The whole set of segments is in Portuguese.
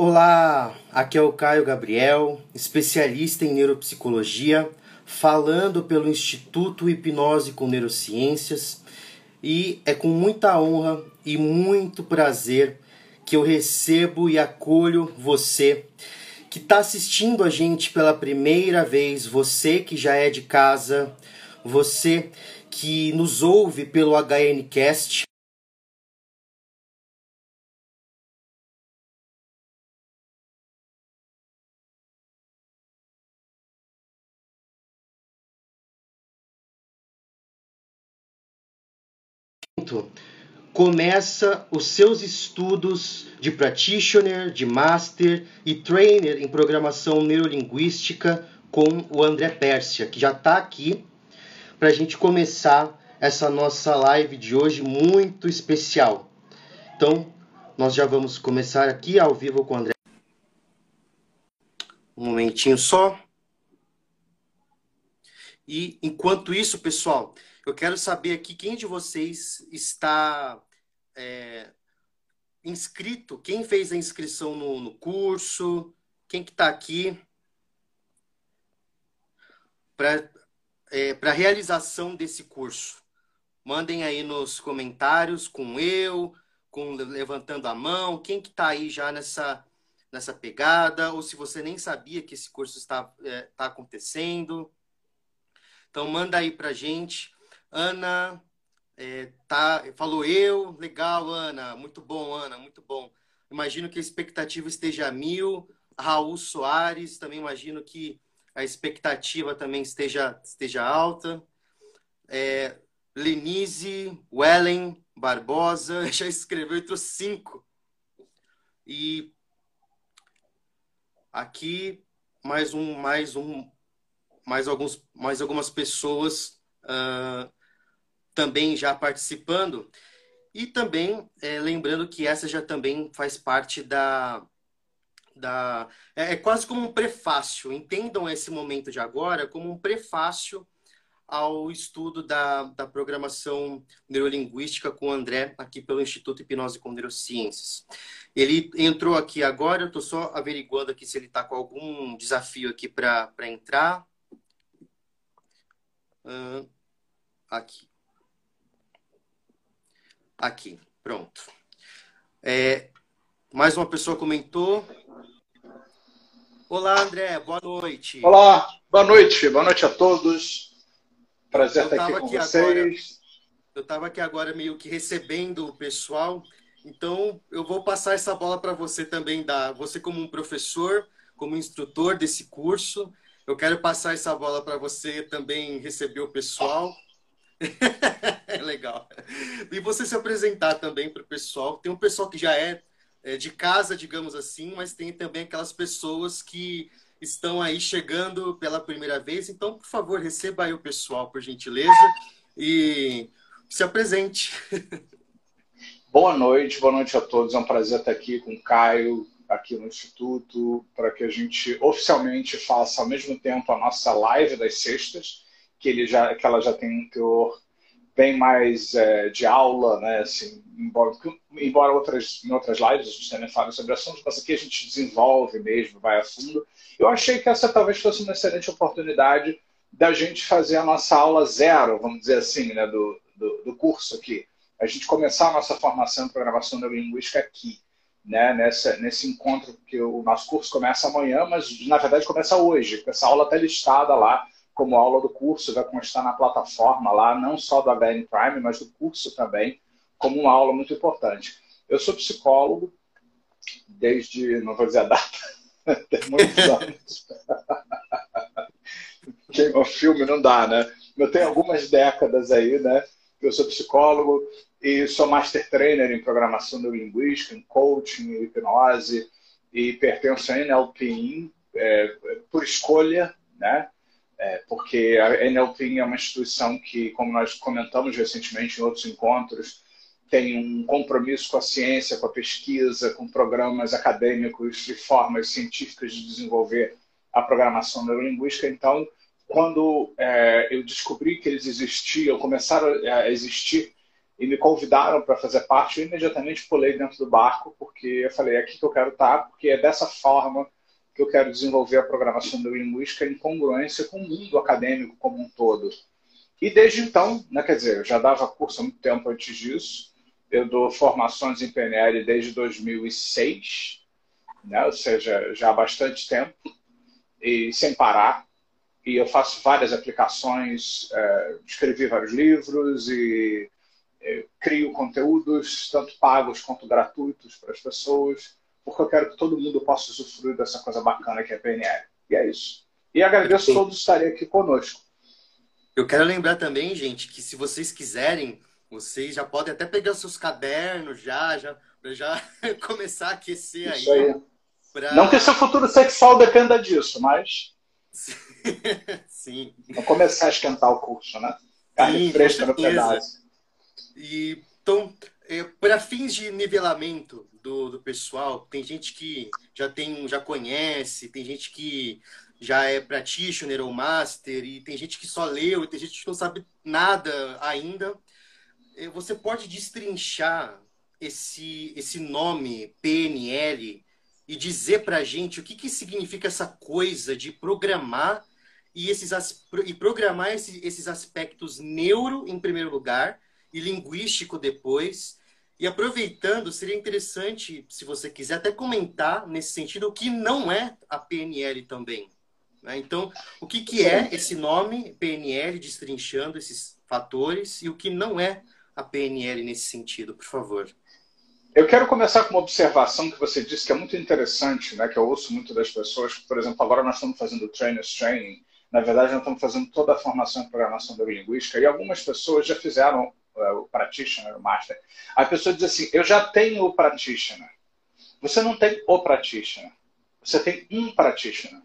Olá, aqui é o Caio Gabriel, especialista em neuropsicologia, falando pelo Instituto Hipnose com Neurociências, e é com muita honra e muito prazer que eu recebo e acolho você que está assistindo a gente pela primeira vez, você que já é de casa, você que nos ouve pelo HNcast. Começa os seus estudos de practitioner, de master e trainer em programação neurolinguística com o André Pérsia, que já está aqui para a gente começar essa nossa live de hoje muito especial. Então, nós já vamos começar aqui ao vivo com o André. Um momentinho só. E enquanto isso, pessoal, eu quero saber aqui quem de vocês está é, inscrito, quem fez a inscrição no, no curso, quem que está aqui para é, a realização desse curso? Mandem aí nos comentários com eu, com levantando a mão, quem que está aí já nessa, nessa pegada, ou se você nem sabia que esse curso está, é, está acontecendo. Então manda aí para gente. Ana, é, tá, falou eu, legal, Ana, muito bom, Ana, muito bom. Imagino que a expectativa esteja a mil. Raul Soares, também imagino que a expectativa também esteja, esteja alta. É, Lenise, Wellen, Barbosa, já escreveu, entrou cinco. E aqui mais um, mais um, mais alguns, mais algumas pessoas uh, também já participando. E também é, lembrando que essa já também faz parte da, da. É, é quase como um prefácio. Entendam esse momento de agora como um prefácio ao estudo da, da programação neurolinguística com o André, aqui pelo Instituto Hipnose com Neurociências. Ele entrou aqui agora, eu estou só averiguando aqui se ele está com algum desafio aqui para entrar. Uh, aqui. Aqui, pronto. É, mais uma pessoa comentou. Olá, André, boa noite. Olá, boa noite, boa noite a todos. Prazer estar aqui com aqui vocês. Agora, eu estava aqui agora meio que recebendo o pessoal, então eu vou passar essa bola para você também, da você como um professor, como instrutor desse curso. Eu quero passar essa bola para você também receber o pessoal. Legal. E você se apresentar também para o pessoal. Tem um pessoal que já é é, de casa, digamos assim, mas tem também aquelas pessoas que estão aí chegando pela primeira vez. Então, por favor, receba aí o pessoal, por gentileza, e se apresente. Boa noite, boa noite a todos. É um prazer estar aqui com o Caio, aqui no Instituto, para que a gente oficialmente faça ao mesmo tempo a nossa live das sextas, que, ele já, que ela já tem um teor bem mais é, de aula, né? Assim, embora, embora outras, em outras lives a gente também fala sobre assuntos, mas aqui a gente desenvolve mesmo, vai a fundo. Eu achei que essa talvez fosse uma excelente oportunidade da gente fazer a nossa aula zero, vamos dizer assim, né, do, do, do curso aqui. A gente começar a nossa formação em programação neurolinguística aqui, né, nessa, nesse encontro que o nosso curso começa amanhã, mas na verdade começa hoje, essa aula está listada lá como aula do curso, vai constar na plataforma lá, não só do HN Prime, mas do curso também, como uma aula muito importante. Eu sou psicólogo desde, não vou dizer a data, tem muitos anos. Queima filme não dá, né? Eu tenho algumas décadas aí, né? Eu sou psicólogo e sou master trainer em programação neurolinguística, em coaching, em hipnose e pertenço a NLP é, por escolha, né? É, porque a NLP é uma instituição que, como nós comentamos recentemente em outros encontros, tem um compromisso com a ciência, com a pesquisa, com programas acadêmicos e formas científicas de desenvolver a programação neurolinguística. Então, quando é, eu descobri que eles existiam, começaram a existir e me convidaram para fazer parte, eu imediatamente pulei dentro do barco, porque eu falei, é aqui que eu quero estar, porque é dessa forma que eu quero desenvolver a programação neurolinguística em congruência com o mundo acadêmico como um todo. E desde então, né, quer dizer, eu já dava curso há muito tempo antes disso, eu dou formações em PNL desde 2006, né, ou seja, já há bastante tempo, e sem parar. E eu faço várias aplicações, é, escrevi vários livros e crio conteúdos, tanto pagos quanto gratuitos para as pessoas, porque eu quero que todo mundo possa usufruir dessa coisa bacana que é a PNL. E é isso. E agradeço a todos estarem aqui conosco. Eu quero lembrar também, gente, que se vocês quiserem, vocês já podem até pegar os seus cadernos já, já, já começar a aquecer aí. Isso aí. Pra... Não que seu futuro sexual dependa disso, mas. Sim. Vou começar a esquentar o curso, né? Carne Sim, fresca no pedaço. E, então, é, para fins de nivelamento do, do pessoal, tem gente que já tem, já conhece, tem gente que já é practitioner ou master, e tem gente que só leu, e tem gente que não sabe nada ainda. É, você pode destrinchar esse, esse nome PNL e dizer para a gente o que, que significa essa coisa de programar e, esses, e programar esses, esses aspectos neuro, em primeiro lugar, e linguístico depois. E aproveitando, seria interessante, se você quiser, até comentar nesse sentido o que não é a PNL também. Né? Então, o que, que é esse nome PNL, destrinchando esses fatores, e o que não é a PNL nesse sentido, por favor. Eu quero começar com uma observação que você disse que é muito interessante, né, que eu ouço muito das pessoas. Por exemplo, agora nós estamos fazendo Trainers Training. Na verdade, nós estamos fazendo toda a formação em programação neurolinguística e algumas pessoas já fizeram o practitioner, o master. A pessoa diz assim: eu já tenho o practitioner. Você não tem o practitioner. Você tem um practitioner.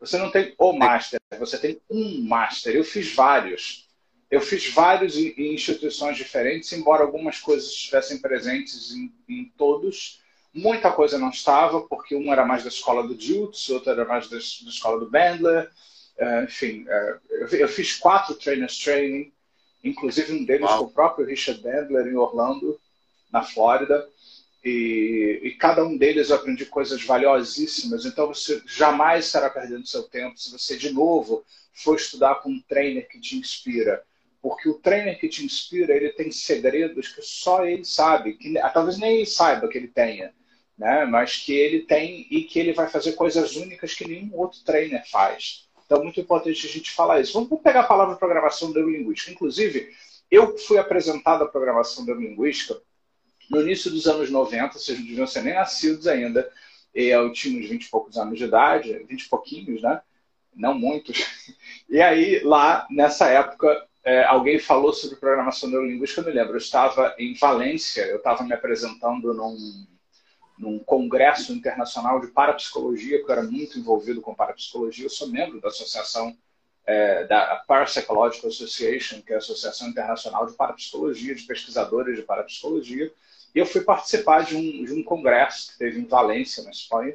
Você não tem o master. Você tem um master. Eu fiz vários. Eu fiz vários em, instituições diferentes, embora algumas coisas estivessem presentes em, em todos. Muita coisa não estava, porque um era mais da escola do Jutsu, outro era mais da, da escola do Bandler. Uh, enfim, uh, eu, eu, fiz quatro trainers training inclusive um deles Uau. foi o próprio Richard Bandler em Orlando, na Flórida. E, e, cada um deles eu aprendi coisas valiosíssimas. Então você jamais estará perdendo seu tempo se você, de novo, for estudar com um trainer que te inspira. Porque o trainer que te inspira, ele tem segredos que só ele sabe, que talvez nem ele saiba que ele tenha, né? mas que ele tem e que ele vai fazer coisas únicas que nenhum outro trainer faz. Então, é muito importante a gente falar isso. Vamos pegar a palavra programação neurolinguística. Inclusive, eu fui apresentado a programação neurolinguística no início dos anos 90, vocês não deviam ser nem nascidos ainda. Eu tinha uns 20 e poucos anos de idade, 20 e pouquinhos, né? Não muitos. E aí, lá, nessa época, é, alguém falou sobre programação neurolinguística, eu me lembro. Eu estava em Valência, eu estava me apresentando num num congresso internacional de parapsicologia, que eu era muito envolvido com parapsicologia. Eu sou membro da associação é, da Parapsychological Association, que é a Associação Internacional de Parapsicologia, de pesquisadores de parapsicologia. E eu fui participar de um, de um congresso que teve em Valência, na Espanha.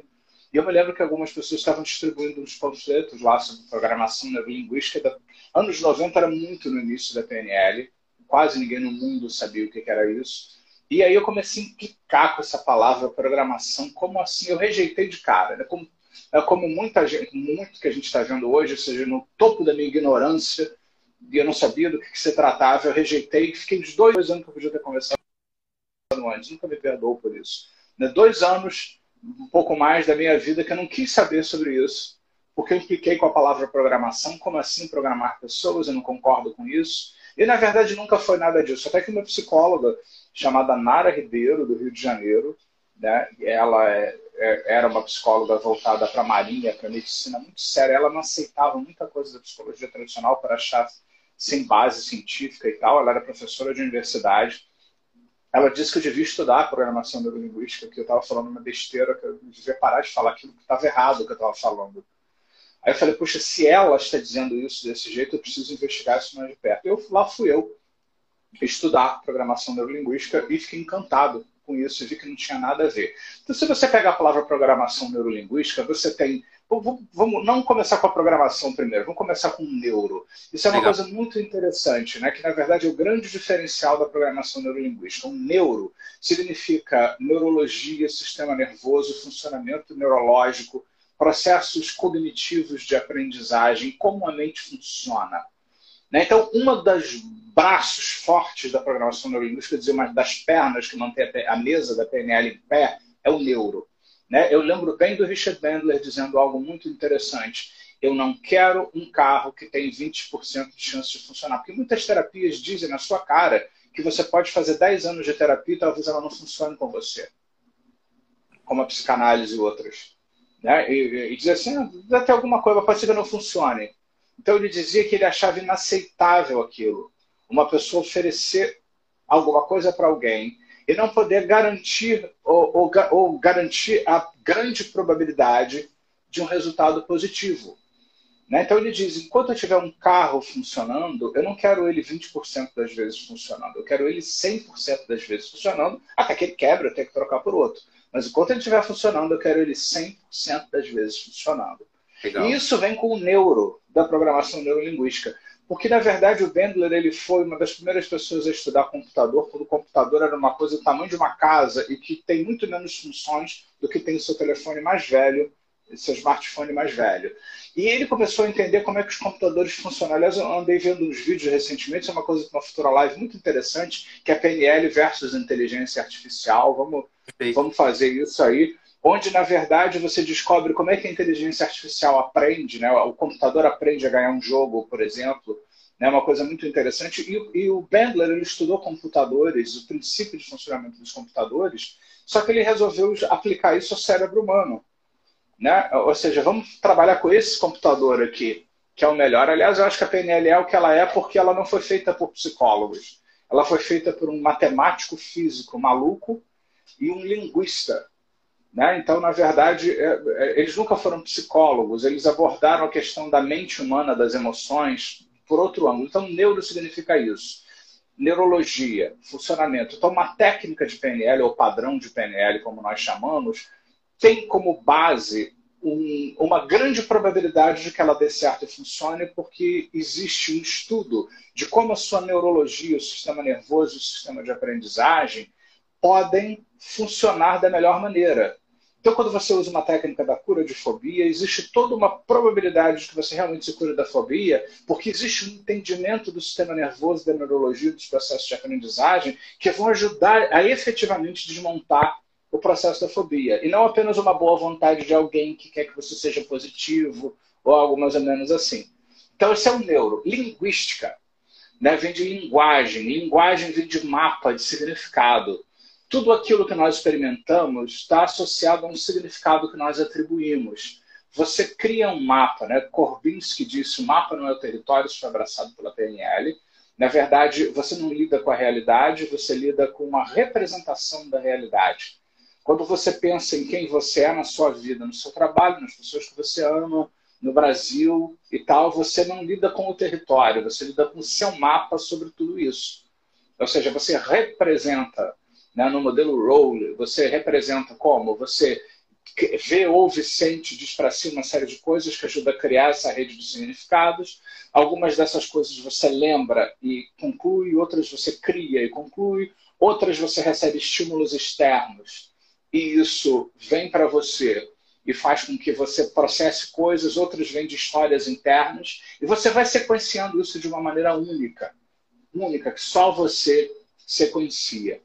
E eu me lembro que algumas pessoas estavam distribuindo uns panfletos lá sobre programação neurolinguística. Da... Anos 90 era muito no início da PNL, quase ninguém no mundo sabia o que era isso. E aí eu comecei a implicar com essa palavra programação, como assim? Eu rejeitei de cara. Né? Como, é como muita gente, muito que a gente está vendo hoje, ou seja, no topo da minha ignorância, e eu não sabia do que, que se tratava, eu rejeitei e fiquei uns dois anos que eu podia ter conversado antes, nunca me perdoou por isso. Né? Dois anos, um pouco mais da minha vida, que eu não quis saber sobre isso, porque eu impliquei com a palavra programação, como assim programar pessoas, eu não concordo com isso. E na verdade nunca foi nada disso. Até que uma psicóloga chamada Nara Ribeiro, do Rio de Janeiro. Né? Ela é, é, era uma psicóloga voltada para a marinha, para a medicina, muito séria. Ela não aceitava muita coisa da psicologia tradicional para achar sem base científica e tal. Ela era professora de universidade. Ela disse que eu devia estudar programação neurolinguística, que eu estava falando uma besteira, que eu devia parar de falar aquilo que estava errado que eu estava falando. Aí eu falei, puxa, se ela está dizendo isso desse jeito, eu preciso investigar isso mais de perto. Eu, lá fui eu estudar programação neurolinguística e fiquei encantado com isso e vi que não tinha nada a ver. Então, se você pegar a palavra programação neurolinguística, você tem Vamos não começar com a programação primeiro, vamos começar com o neuro. Isso é uma Legal. coisa muito interessante, né? que na verdade é o grande diferencial da programação neurolinguística. O neuro significa neurologia, sistema nervoso, funcionamento neurológico, processos cognitivos de aprendizagem, como a mente funciona. Né? Então, uma das braços fortes da programação neurolinguística, dizer, uma das pernas que mantém a mesa da PNL em pé, é o neuro. Né? Eu lembro bem do Richard Bandler dizendo algo muito interessante. Eu não quero um carro que tem 20% de chance de funcionar. Porque muitas terapias dizem na sua cara que você pode fazer 10 anos de terapia e talvez ela não funcione com você. Como a psicanálise e outras. Né? E, e dizer assim, ah, até alguma coisa, pode ser que não funcione. Então ele dizia que ele achava inaceitável aquilo. Uma pessoa oferecer alguma coisa para alguém e não poder garantir ou, ou, ou, garantir a grande probabilidade de um resultado positivo. Né? Então ele diz: enquanto eu tiver um carro funcionando, eu não quero ele 20% das vezes funcionando, eu quero ele 100% das vezes funcionando, até que ele quebra, eu tenho que trocar por outro. Mas enquanto ele estiver funcionando, eu quero ele 100% das vezes funcionando. Legal. E isso vem com o neuro da programação neurolinguística. Porque, na verdade, o Bandler ele foi uma das primeiras pessoas a estudar computador, quando o computador era uma coisa do tamanho de uma casa e que tem muito menos funções do que tem o seu telefone mais velho, seu smartphone mais velho. E ele começou a entender como é que os computadores funcionam. Aliás, eu andei vendo uns vídeos recentemente, isso é uma coisa uma futura live muito interessante, que é PNL versus inteligência artificial. Vamos, vamos fazer isso aí onde na verdade você descobre como é que a inteligência artificial aprende, né? o computador aprende a ganhar um jogo, por exemplo, né? uma coisa muito interessante. E, e, o Bandler ele estudou computadores, o princípio de funcionamento dos computadores, só que ele resolveu aplicar isso ao cérebro humano. Né? Ou seja, vamos trabalhar com esse computador aqui, que é o melhor. Aliás, eu acho que a PNL é o que ela é porque ela não foi feita por psicólogos. Ela foi feita por um matemático físico maluco e um linguista né? Então, na verdade, é, é, eles nunca foram psicólogos, eles abordaram a questão da mente humana, das emoções, por outro ângulo. Então, neuro significa isso. Neurologia, funcionamento. Então, uma técnica de PNL, ou padrão de PNL, como nós chamamos, tem como base um, uma grande probabilidade de que ela dê certo e funcione, porque existe um estudo de como a sua neurologia, o sistema nervoso o sistema de aprendizagem podem funcionar da melhor maneira. Então, quando você usa uma técnica da cura de fobia, existe toda uma probabilidade de que você realmente se cure da fobia, porque existe um entendimento do sistema nervoso, da neurologia, dos processos de aprendizagem, que vão ajudar a efetivamente desmontar o processo da fobia. E não apenas uma boa vontade de alguém que quer que você seja positivo, ou algo mais ou menos assim. Então, esse é o neuro. Linguística né? vem de linguagem. Linguagem vem de mapa, de significado tudo aquilo que nós experimentamos está associado a um significado que nós atribuímos. Você cria um mapa, né? Korbinski disse: o mapa não é o território, isso foi abraçado pela PNL. Na verdade, você não lida com a realidade, você lida com uma representação da realidade. Quando você pensa em quem você é na sua vida, no seu trabalho, nas pessoas que você ama, no Brasil e tal, você não lida com o território, você lida com o seu mapa sobre tudo isso. Ou seja, você representa né? No modelo role, você representa como? Você vê, ouve, sente, diz para si uma série de coisas que ajuda a criar essa rede de significados. Algumas dessas coisas você lembra e conclui, outras você cria e conclui, outras você recebe estímulos externos e isso vem para você e faz com que você processe coisas, outras vêm de histórias internas e você vai sequenciando isso de uma maneira única, única que só você sequencia.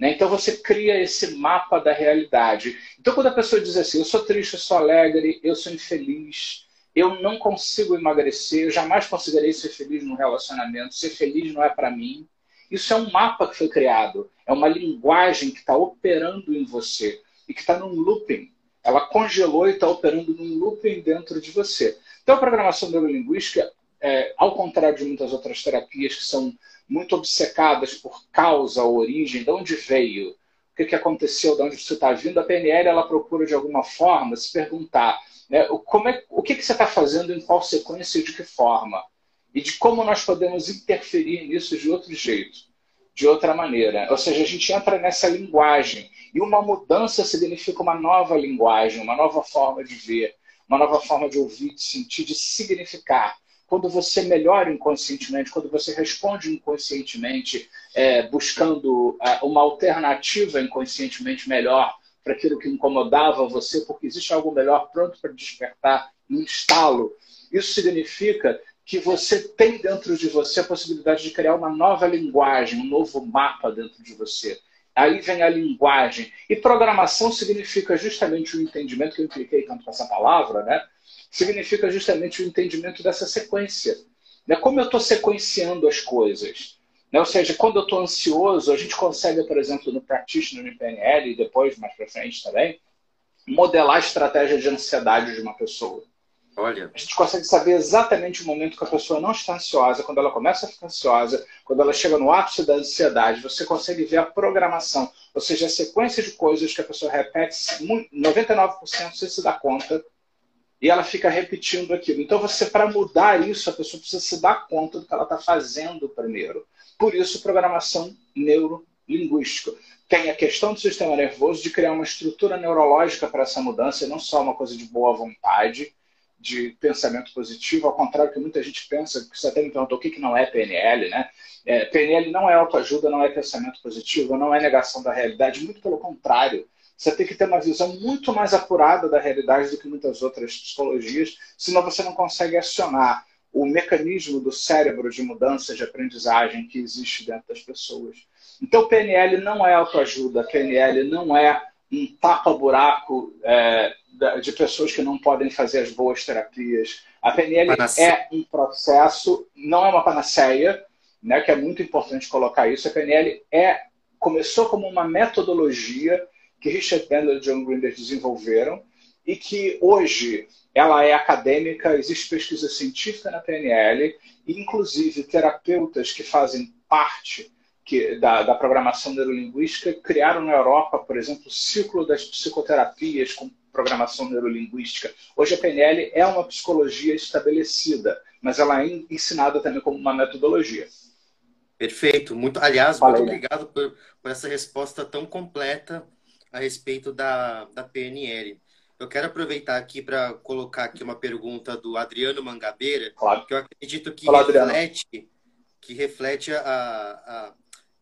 Né? Então você cria esse mapa da realidade. Então quando a pessoa diz assim, eu sou triste, eu sou alegre, eu sou infeliz, eu não consigo emagrecer, eu jamais conseguirei ser feliz no relacionamento, ser feliz não é para mim. Isso é um mapa que foi criado, é uma linguagem que está operando em você e que está num looping. Ela congelou e está operando num looping dentro de você. Então a programação neurolinguística, é, ao contrário de muitas outras terapias que são muito obcecadas por causa, origem, de onde veio, o que, que aconteceu, de onde você está vindo, a PNL ela procura de alguma forma se perguntar né, como é, o que, que você está fazendo, em qual sequência e de que forma, e de como nós podemos interferir nisso de outro jeito, de outra maneira. Ou seja, a gente entra nessa linguagem, e uma mudança significa uma nova linguagem, uma nova forma de ver, uma nova forma de ouvir, de sentir, de significar. Quando você melhora inconscientemente, quando você responde inconscientemente, é, buscando é, uma alternativa inconscientemente melhor para aquilo que incomodava você, porque existe algo melhor pronto para despertar, um estalo. Isso significa que você tem dentro de você a possibilidade de criar uma nova linguagem, um novo mapa dentro de você. Aí vem a linguagem. E programação significa justamente o entendimento, que eu impliquei tanto com essa palavra, né? Significa justamente o entendimento dessa sequência. Né? Como eu estou sequenciando as coisas. Né? Ou seja, quando eu estou ansioso, a gente consegue, por exemplo, no Practitioner, no PNL, e depois, mais para frente também, modelar a estratégia de ansiedade de uma pessoa. Olha. A gente consegue saber exatamente o momento que a pessoa não está ansiosa, quando ela começa a ficar ansiosa, quando ela chega no ápice da ansiedade. Você consegue ver a programação, ou seja, a sequência de coisas que a pessoa repete 99% sem se dar conta e ela fica repetindo aquilo. Então, você, para mudar isso, a pessoa precisa se dar conta do que ela está fazendo primeiro. Por isso, programação neurolinguística. Tem a questão do sistema nervoso de criar uma estrutura neurológica para essa mudança, e não só uma coisa de boa vontade de pensamento positivo, ao contrário que muita gente pensa, que você até me perguntou o que, que não é PNL, né? É, PNL não é autoajuda, não é pensamento positivo, não é negação da realidade, muito pelo contrário. Você tem que ter uma visão muito mais apurada da realidade do que muitas outras psicologias, senão você não consegue acionar o mecanismo do cérebro de mudança de aprendizagem que existe dentro das pessoas. Então, PNL não é autoajuda, PNL não é um tapa-buraco é, de pessoas que não podem fazer as boas terapias. A PNL é um processo, não é uma panaceia, né, que é muito importante colocar isso. A PNL é, começou como uma metodologia que Richard Bandler e John Grinder desenvolveram e que hoje ela é acadêmica, existe pesquisa científica na PNL, e inclusive terapeutas que fazem parte que, da, da, programação neurolinguística criaram na Europa, por exemplo, o ciclo das psicoterapias com programação neurolinguística. Hoje a PNL é uma psicologia estabelecida, mas ela é ensinada também como uma metodologia. Perfeito. Muito, aliás, Falei, muito obrigado por, por, essa resposta tão completa a respeito da, da PNL. Eu quero aproveitar aqui para colocar aqui uma pergunta do Adriano Mangabeira, que eu acredito que Olá, reflete, que reflete a, a,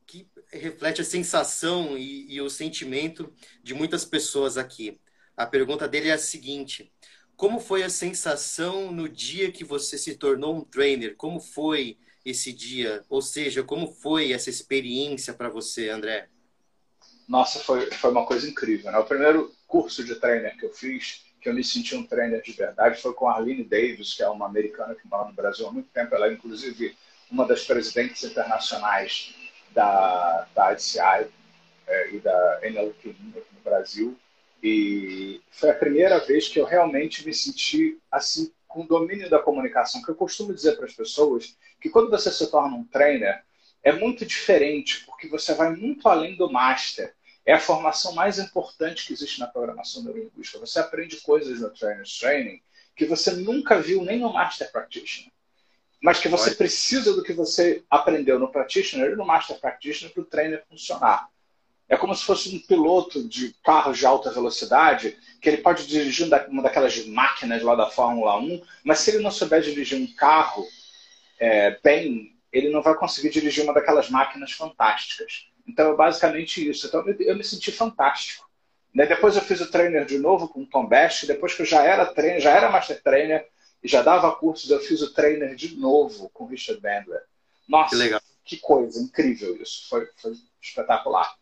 que reflete a sensação e, e o sentimento de muitas pessoas aqui. A pergunta dele é a seguinte: como foi a sensação no dia que você se tornou um trainer? Como foi esse dia? Ou seja, como foi essa experiência para você, André? Nossa, foi, foi uma coisa incrível. Né? O primeiro curso de trainer que eu fiz, que eu me senti um trainer de verdade, foi com a Arlene Davis, que é uma americana que mora no Brasil há muito tempo. Ela é, inclusive, uma das presidentes internacionais da, da ICI é, e da NLP aqui no Brasil. E foi a primeira vez que eu realmente me senti assim com domínio da comunicação, que eu costumo dizer para as pessoas que quando você se torna um trainer, é muito diferente, porque você vai muito além do master. É a formação mais importante que existe na programação neurolinguística. Você aprende coisas no Trainer's Training que você nunca viu nem no Master Practitioner. Mas que você precisa do que você aprendeu no Practitioner e no Master Practitioner para o trainer funcionar. É como se fosse um piloto de carro de alta velocidade, que ele pode dirigir uma daquelas máquinas lá da Fórmula 1, mas se ele não souber dirigir um carro é, bem, ele não vai conseguir dirigir uma daquelas máquinas fantásticas. Então é basicamente isso. Então eu me senti fantástico. Né? Depois eu fiz o trainer de novo com o Tom Best, depois que eu já era trainer, já era master trainer e já dava cursos, eu fiz o trainer de novo com o Richard Bandler. Nossa, que, que coisa incrível isso. Foi, foi espetacular.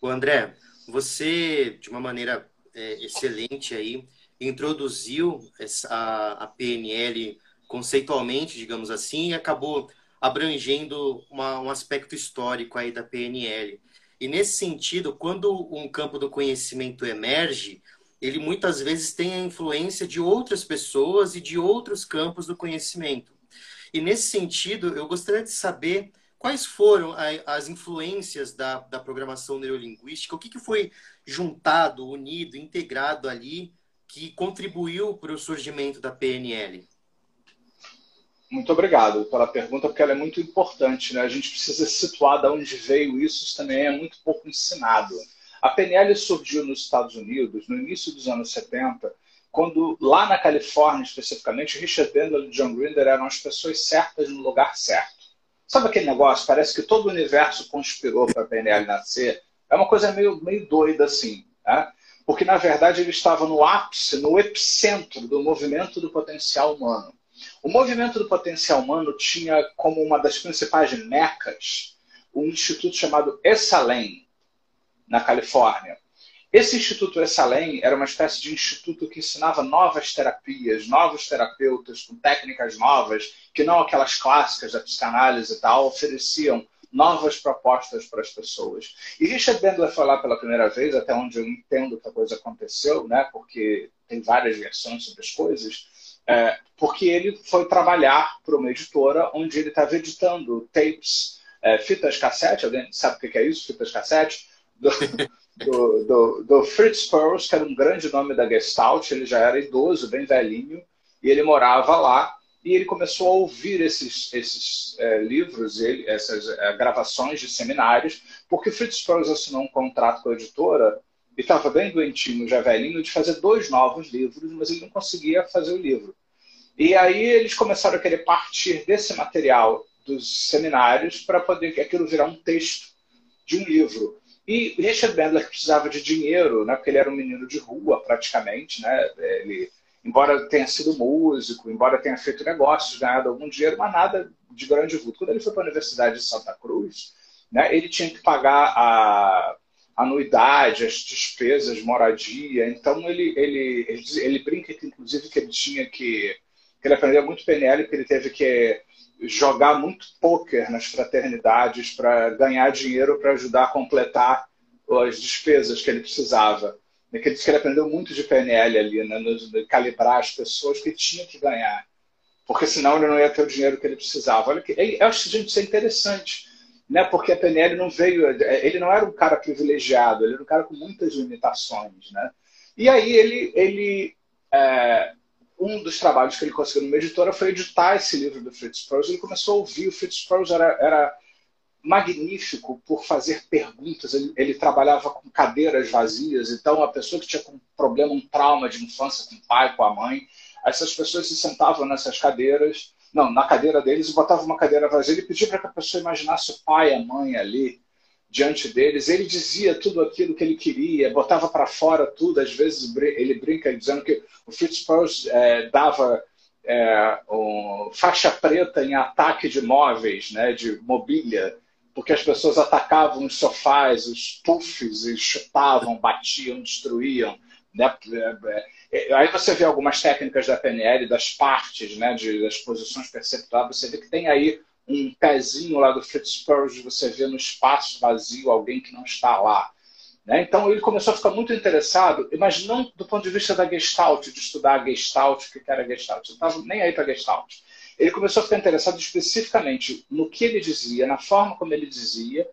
O André, você, de uma maneira é, excelente aí, introduziu essa, a, a PNL conceitualmente, digamos assim, e acabou abrangendo uma, um aspecto histórico aí da PNL. E nesse sentido, quando um campo do conhecimento emerge, ele muitas vezes tem a influência de outras pessoas e de outros campos do conhecimento. E nesse sentido, eu gostaria de saber Quais foram as influências da, da programação neurolinguística? O que, que foi juntado, unido, integrado ali que contribuiu para o surgimento da PNL? Muito obrigado pela pergunta, porque ela é muito importante. Né? A gente precisa situar de onde veio isso, isso também é muito pouco ensinado. A PNL surgiu nos Estados Unidos no início dos anos 70 quando lá na Califórnia, especificamente, Richard Bandler e John Grinder eram as pessoas certas no lugar certo. Sabe aquele negócio? Parece que todo o universo conspirou para a PNL nascer. É uma coisa meio, meio doida assim. Né? Porque, na verdade, ele estava no ápice, no epicentro do movimento do potencial humano. O movimento do potencial humano tinha como uma das principais mecas um instituto chamado Esalen, na Califórnia. Esse Instituto Esalen era uma espécie de instituto que ensinava novas terapias, novos terapeutas com técnicas novas, que não aquelas clássicas da psicanálise e tal, ofereciam novas propostas para as pessoas. E Richard Bandler foi lá pela primeira vez, até onde eu entendo que a coisa aconteceu, né? porque tem várias versões sobre as coisas, é, porque ele foi trabalhar para uma editora onde ele estava editando tapes, é, fitas cassete, alguém sabe o que é isso, fitas cassete? Do, do, do, do Fritz Perls, que era um grande nome da Gestalt, ele já era idoso, bem velhinho, e ele morava lá, e ele começou a ouvir esses, esses é, livros, ele, essas é, gravações de seminários, porque Fritz Perls assinou um contrato com a editora e estava bem doentinho, já velhinho, de fazer dois novos livros, mas ele não conseguia fazer o livro. E aí eles começaram a querer partir desse material dos seminários para poder aquilo virar um texto de um livro. E Richard Bandler precisava de dinheiro, né, porque ele era um menino de rua praticamente, né, ele, embora tenha sido músico, embora tenha feito negócios, ganhado algum dinheiro, mas nada de grande vulto. Quando ele foi para a Universidade de Santa Cruz, né, ele tinha que pagar a anuidade, as despesas, moradia. Então ele, ele, ele, ele brinca que, inclusive, que ele tinha que, que ele aprendeu muito PNL, que ele teve que jogar muito poker nas fraternidades para ganhar dinheiro para ajudar a completar as despesas que ele precisava. Que ele disse que ele aprendeu muito de PNL ali, né, no, calibrar as pessoas que tinha que ganhar, porque senão ele não ia ter o dinheiro que ele precisava. Olha que, eu acho gente, isso é interessante, né, porque a PNL não veio, ele não era um cara privilegiado, ele era um cara com muitas limitações, né. E aí ele, ele é, um dos trabalhos que ele conseguiu numa editora foi editar esse livro do Fritz Perls. Ele começou a ouvir. O Fritz Perls era, era magnífico por fazer perguntas. Ele, ele, trabalhava com cadeiras vazias. Então, a pessoa que tinha um problema, um trauma de infância com o pai, com a mãe, essas pessoas se sentavam nessas cadeiras, não, na cadeira deles e botavam uma cadeira vazia. Ele pedia para que a pessoa imaginasse o pai, a mãe ali diante deles. Ele dizia tudo aquilo que ele queria, botava para fora tudo. Às vezes ele brinca dizendo que o Fitzpatrick é, dava é, um, faixa preta em ataque de móveis, né, de mobília, porque as pessoas atacavam os sofás, os puffs, e chutavam, batiam, destruíam. Né? É, é, aí você vê algumas técnicas da PNL, das partes, né, de, das posições perceptuais, você vê que tem aí um pezinho lá do Fritz Perls, você vê no espaço vazio alguém que não está lá. Né? Então ele começou a ficar muito interessado, mas não do ponto de vista da Gestalt, de estudar a Gestalt, o que era Gestalt. Não estava nem aí para Gestalt. Ele começou a ficar interessado especificamente no que ele dizia, na forma como ele dizia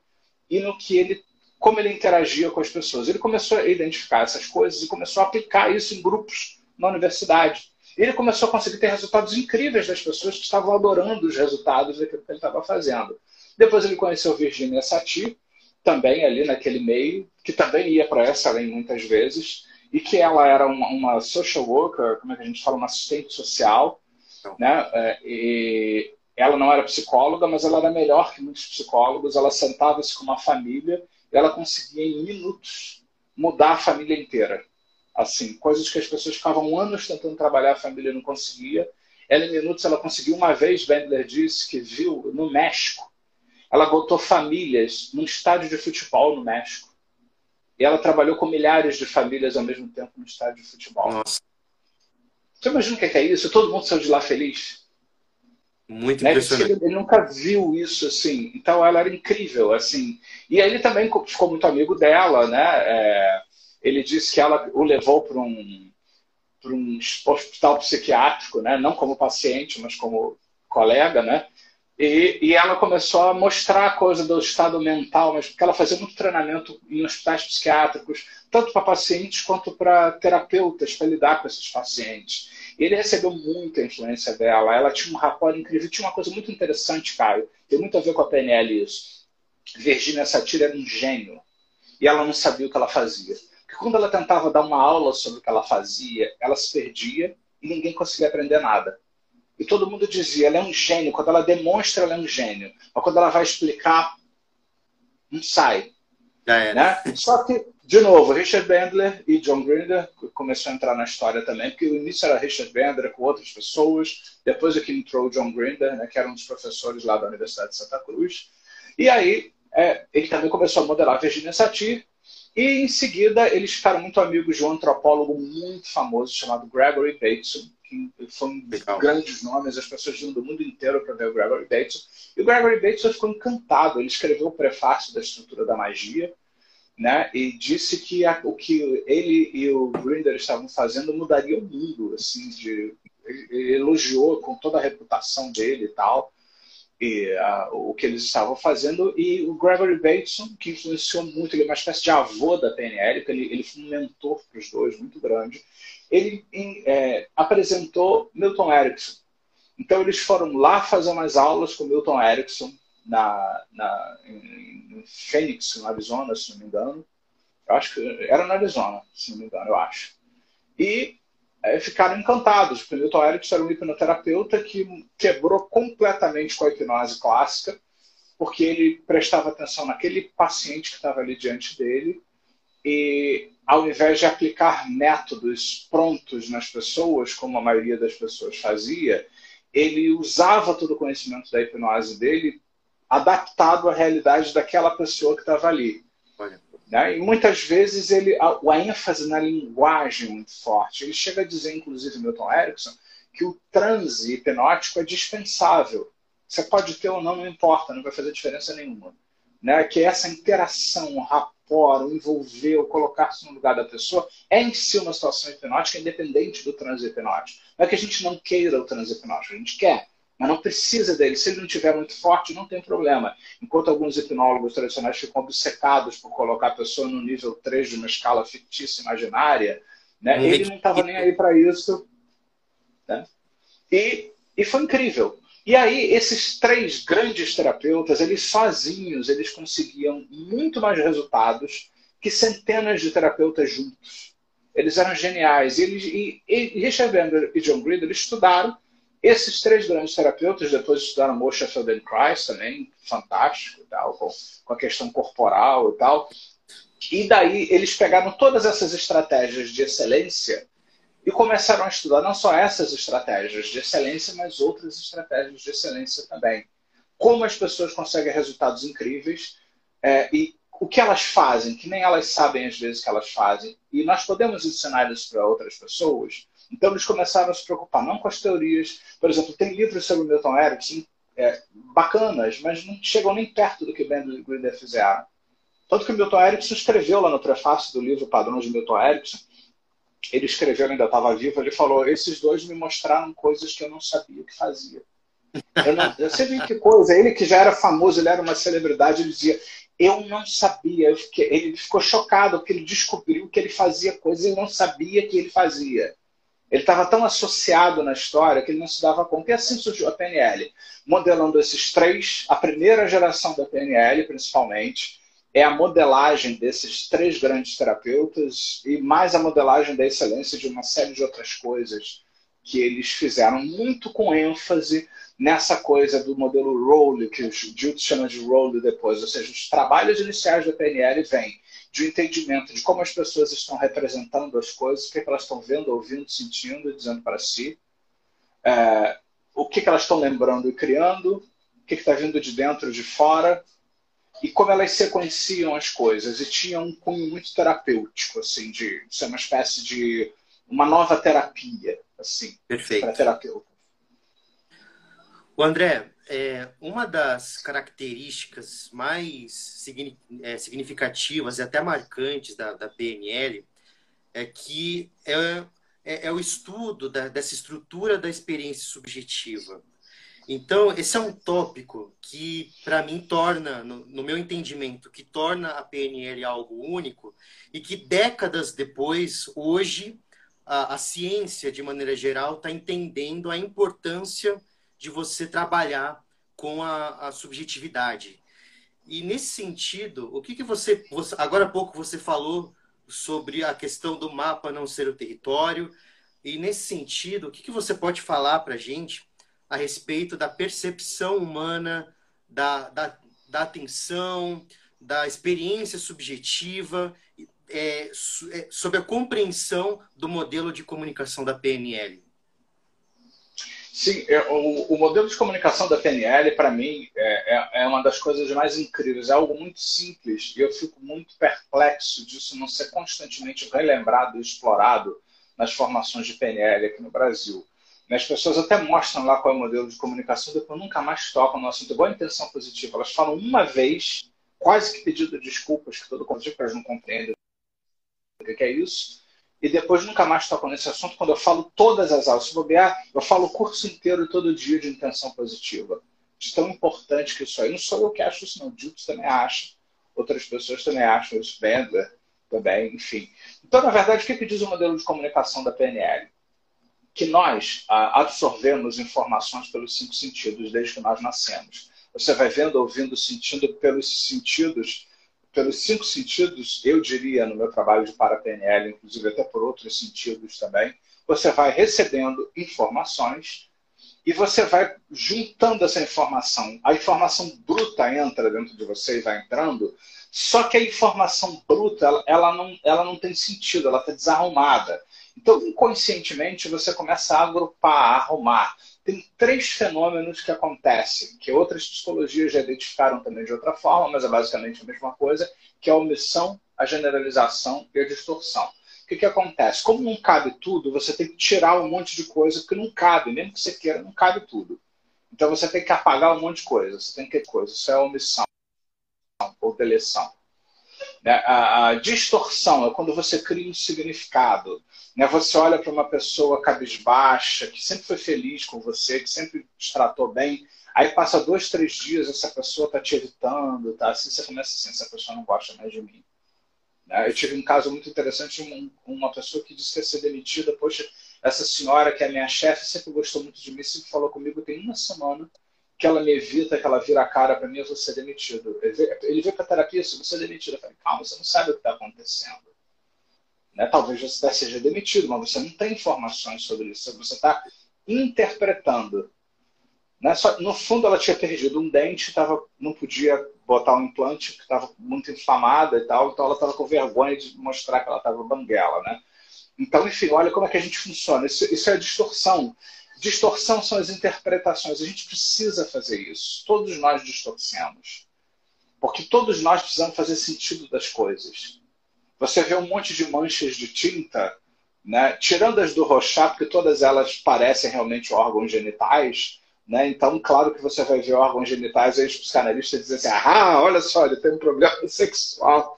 e no que ele, como ele interagia com as pessoas. Ele começou a identificar essas coisas e começou a aplicar isso em grupos na universidade ele começou a conseguir ter resultados incríveis das pessoas que estavam adorando os resultados daquilo que ele estava fazendo. Depois ele conheceu Virginia Satir, também ali naquele meio, que também ia para essa além muitas vezes, e que ela era uma, uma, social worker, como é que a gente fala, uma assistente social, né? É, e ela não era psicóloga, mas ela era melhor que muitos psicólogos. Ela sentava-se com uma família e ela conseguia em minutos mudar a família inteira assim, coisas que as pessoas ficavam anos tentando trabalhar, a família não conseguia. Ela, em minutos, ela conseguiu. Uma vez, Bendler disse que viu no México, ela botou famílias num estádio de futebol no México. E ela trabalhou com milhares de famílias ao mesmo tempo no estádio de futebol. Nossa. Você imagina o que é isso? Todo mundo saiu de lá feliz. Muito né? impressionante. Ele, ele, nunca viu isso assim. Então ela era incrível, assim. E ele também ficou muito amigo dela, né? É ele disse que ela o levou para um, um hospital psiquiátrico, né? não como paciente, mas como colega, né? E, e, ela começou a mostrar a coisa do estado mental, mas porque ela fazia muito treinamento em hospitais psiquiátricos, tanto para pacientes quanto para terapeutas, para lidar com esses pacientes. E ele recebeu muita influência dela, ela tinha um rapport incrível, tinha uma coisa muito interessante, Caio, tem muito a ver com a PNL isso. Virginia Satir era um gênio, e ela não sabia o que ela fazia quando ela tentava dar uma aula sobre o que ela fazia, ela se perdia e ninguém conseguia aprender nada. E todo mundo dizia, ela é um gênio. Quando ela demonstra, ela é um gênio. Mas quando ela vai explicar, não sai. Né? Só que, de novo, Richard Bandler e John Grinder começou a entrar na história também, porque o início era Richard Bandler com outras pessoas, depois é que entrou o John Grinder, né, que era um dos professores lá da Universidade de Santa Cruz. E aí é, ele também começou a modelar Virginia Satir, e em seguida eles ficaram muito amigos de um antropólogo muito famoso chamado Gregory Bateson, que foi um dos grandes nomes, as pessoas vinham do mundo inteiro para ver o Gregory Bateson. E o Gregory Bateson ficou encantado. Ele escreveu o prefácio da estrutura da magia, né? E disse que a, o que ele e o Grinder estavam fazendo mudaria o mundo, assim, de ele elogiou com toda a reputação dele e tal e, a, o que eles estavam fazendo e o Gregory Bateson que influenciou muito ele é uma espécie de avô da PNL ele, ele foi um mentor para os dois muito grande ele em, é, apresentou Milton Erickson então eles foram lá fazer umas aulas com Milton Erickson na, na, em, em Phoenix, no Arizona, se não me engano. Eu acho que era no Arizona, se não me engano, eu acho. E é, ficaram encantados, porque Milton Erickson era um hipnoterapeuta que quebrou completamente com a hipnose clássica, porque ele prestava atenção naquele paciente que estava ali diante dele e ao invés de aplicar métodos prontos nas pessoas, como a maioria das pessoas fazia, ele usava todo o conhecimento da hipnose dele adaptado à realidade daquela pessoa que estava ali. Né? E muitas vezes ele, a, a, ênfase na linguagem é muito forte. Ele chega a dizer, inclusive, Milton Erickson, que o transe hipnótico é dispensável. Você pode ter ou não, não importa, não vai fazer diferença nenhuma. Né? Que essa interação, o rapport, o envolver, o colocar-se no lugar da pessoa, é em si uma situação hipnótica independente do transe hipnótico. Não é que a gente não queira o transe hipnótico, a gente quer mas não precisa dele. Se ele não estiver muito forte, não tem problema. Enquanto alguns hipnólogos tradicionais ficam obcecados por colocar a pessoa no nível 3 de uma escala fictícia imaginária, né? ele não estava nem aí para isso. Né? E, e foi incrível. E aí, esses três grandes terapeutas, eles sozinhos, eles conseguiam muito mais resultados que centenas de terapeutas juntos. Eles eram geniais. E, eles, e, e Richard Bender e John Grinder estudaram esses três grandes terapeutas depois estudaram Moshe Feldenkrais também, fantástico, tal, com, com a questão corporal e tal. E daí eles pegaram todas essas estratégias de excelência e começaram a estudar não só essas estratégias de excelência, mas outras estratégias de excelência também. Como as pessoas conseguem resultados incríveis é, e o que elas fazem, que nem elas sabem às vezes que elas fazem. E nós podemos ensinar isso para outras pessoas então eles começaram a se preocupar não com as teorias. Por exemplo, tem livros sobre Milton Erickson é, bacanas, mas não chegam nem perto do que Ben Grinder fizeram. Tanto que o Milton Erickson escreveu lá no prefácio do livro Padrões de Milton Erickson, ele escreveu, ainda estava vivo, ele falou: esses dois me mostraram coisas que eu não sabia que fazia. Eu, não, eu sei que coisa. Ele que já era famoso, ele era uma celebridade, ele dizia: eu não sabia. Eu fiquei, ele ficou chocado porque ele descobriu que ele fazia coisas e não sabia que ele fazia. Ele estava tão associado na história que ele não se dava conta. E assim surgiu a PNL, modelando esses três. A primeira geração da PNL, principalmente, é a modelagem desses três grandes terapeutas e mais a modelagem da excelência de uma série de outras coisas que eles fizeram, muito com ênfase nessa coisa do modelo Role, que o Jutes chama de Role depois, ou seja, os trabalhos iniciais da PNL vêm de entendimento de como as pessoas estão representando as coisas, o que, é que elas estão vendo, ouvindo, sentindo dizendo para si, é, o que, é que elas estão lembrando e criando, o que é está vindo de dentro de fora, e como elas sequenciam as coisas. E tinha um cunho muito terapêutico, assim, de ser uma espécie de uma nova terapia, assim, para terapeuta. O André, é, uma das características mais é, significativas e até marcantes da, da PNL é que é, é, é o estudo da, dessa estrutura da experiência subjetiva. Então, esse é um tópico que, para mim, torna, no, no, meu entendimento, que torna a PNL algo único e que décadas depois, hoje, a, a ciência, de maneira geral, está entendendo a importância de você trabalhar com a, a subjetividade. E nesse sentido, o que, que você, você, Agora há pouco você falou sobre a questão do mapa não ser o território. E nesse sentido, o que, que você pode falar para a gente a respeito da percepção humana, da, da, da atenção, da experiência subjetiva, é, é, sobre a compreensão do modelo de comunicação da PNL? Sim, é, o, o, modelo de comunicação da PNL, para mim, é, é, é, uma das coisas mais incríveis. É algo muito simples e eu fico muito perplexo disso não ser constantemente relembrado e explorado nas formações de PNL aqui no Brasil. As pessoas até mostram lá qual é o modelo de comunicação, depois nunca mais tocam no assunto. Igual a intenção positiva. Elas falam uma vez, quase que pedindo desculpas, que todo mundo elas não compreendem o que é isso e depois nunca mais toco nesse assunto quando eu falo todas as aulas. Se bobear, eu falo o curso inteiro, todo dia, de intenção positiva. De tão importante que isso aí. Não sou eu que acho isso, não. O também acha. Outras pessoas também acham isso. Bender também, enfim. Então, na verdade, o que, que diz o modelo de comunicação da PNL? Que nós ah, absorvemos informações pelos cinco sentidos desde que nós nascemos. Você vai vendo, ouvindo, sentindo pelos sentidos pelos cinco sentidos, eu diria, no meu trabalho de para-PNL, inclusive até por outros sentidos também, você vai recebendo informações e você vai juntando essa informação. A informação bruta entra dentro de você e vai entrando, só que a informação bruta, ela, ela não, ela não tem sentido, ela está desarrumada. Então, inconscientemente, você começa a agrupar, a arrumar tem três fenômenos que acontecem, que outras psicologias já identificaram também de outra forma, mas é basicamente a mesma coisa, que é a omissão, a generalização e a distorção. O que, que acontece? Como não cabe tudo, você tem que tirar um monte de coisa que não cabe, mesmo que você queira, não cabe tudo. Então você tem que apagar um monte de coisa, você tem que coisa. Isso é omissão ou deleção. Né? A, a distorção é quando você cria um significado. Né? Você olha para uma pessoa cabisbaixa, que sempre foi feliz com você, que sempre te tratou bem, aí passa dois, três dias, essa pessoa está te evitando, tá? assim você começa assim, essa pessoa não gosta mais de mim. Né? Eu tive um caso muito interessante, um, uma pessoa que disse que ia ser demitida, poxa, essa senhora que é minha chefe sempre gostou muito de mim, sempre falou comigo, tem uma semana que ela me evita, que ela vira a cara para mim, eu vou ser demitido. Ele veio para terapia, eu vou ser demitido. Eu falei, calma, você não sabe o que está acontecendo. Né? Talvez você seja demitido, mas você não tem informações sobre isso. Você está interpretando. Né? Só, no fundo, ela tinha perdido um dente, tava, não podia botar um implante, que estava muito inflamada e tal, então ela estava com vergonha de mostrar que ela estava banguela. Né? Então, enfim, olha como é que a gente funciona. Isso, isso é distorção. Distorção são as interpretações. A gente precisa fazer isso. Todos nós distorcemos. Porque todos nós precisamos fazer sentido das coisas você vê um monte de manchas de tinta, né? tirando as do Rochat, porque todas elas parecem realmente órgãos genitais, né? Então, claro que você vai ver órgãos genitais e os psicanalistas dizem assim: ah, olha só, ele tem um problema sexual.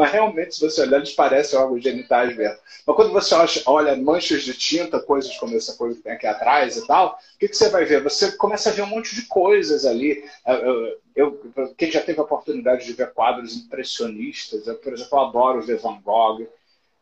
Mas realmente, se você olhar, eles parecem órgãos genitais mesmo. Mas quando você olha manchas de tinta, coisas como essa coisa que tem aqui atrás e tal, o que, que você vai ver? Você começa a ver um monte de coisas ali. Eu, eu, quem já teve a oportunidade de ver quadros impressionistas, eu, por exemplo, eu adoro ver Van Gogh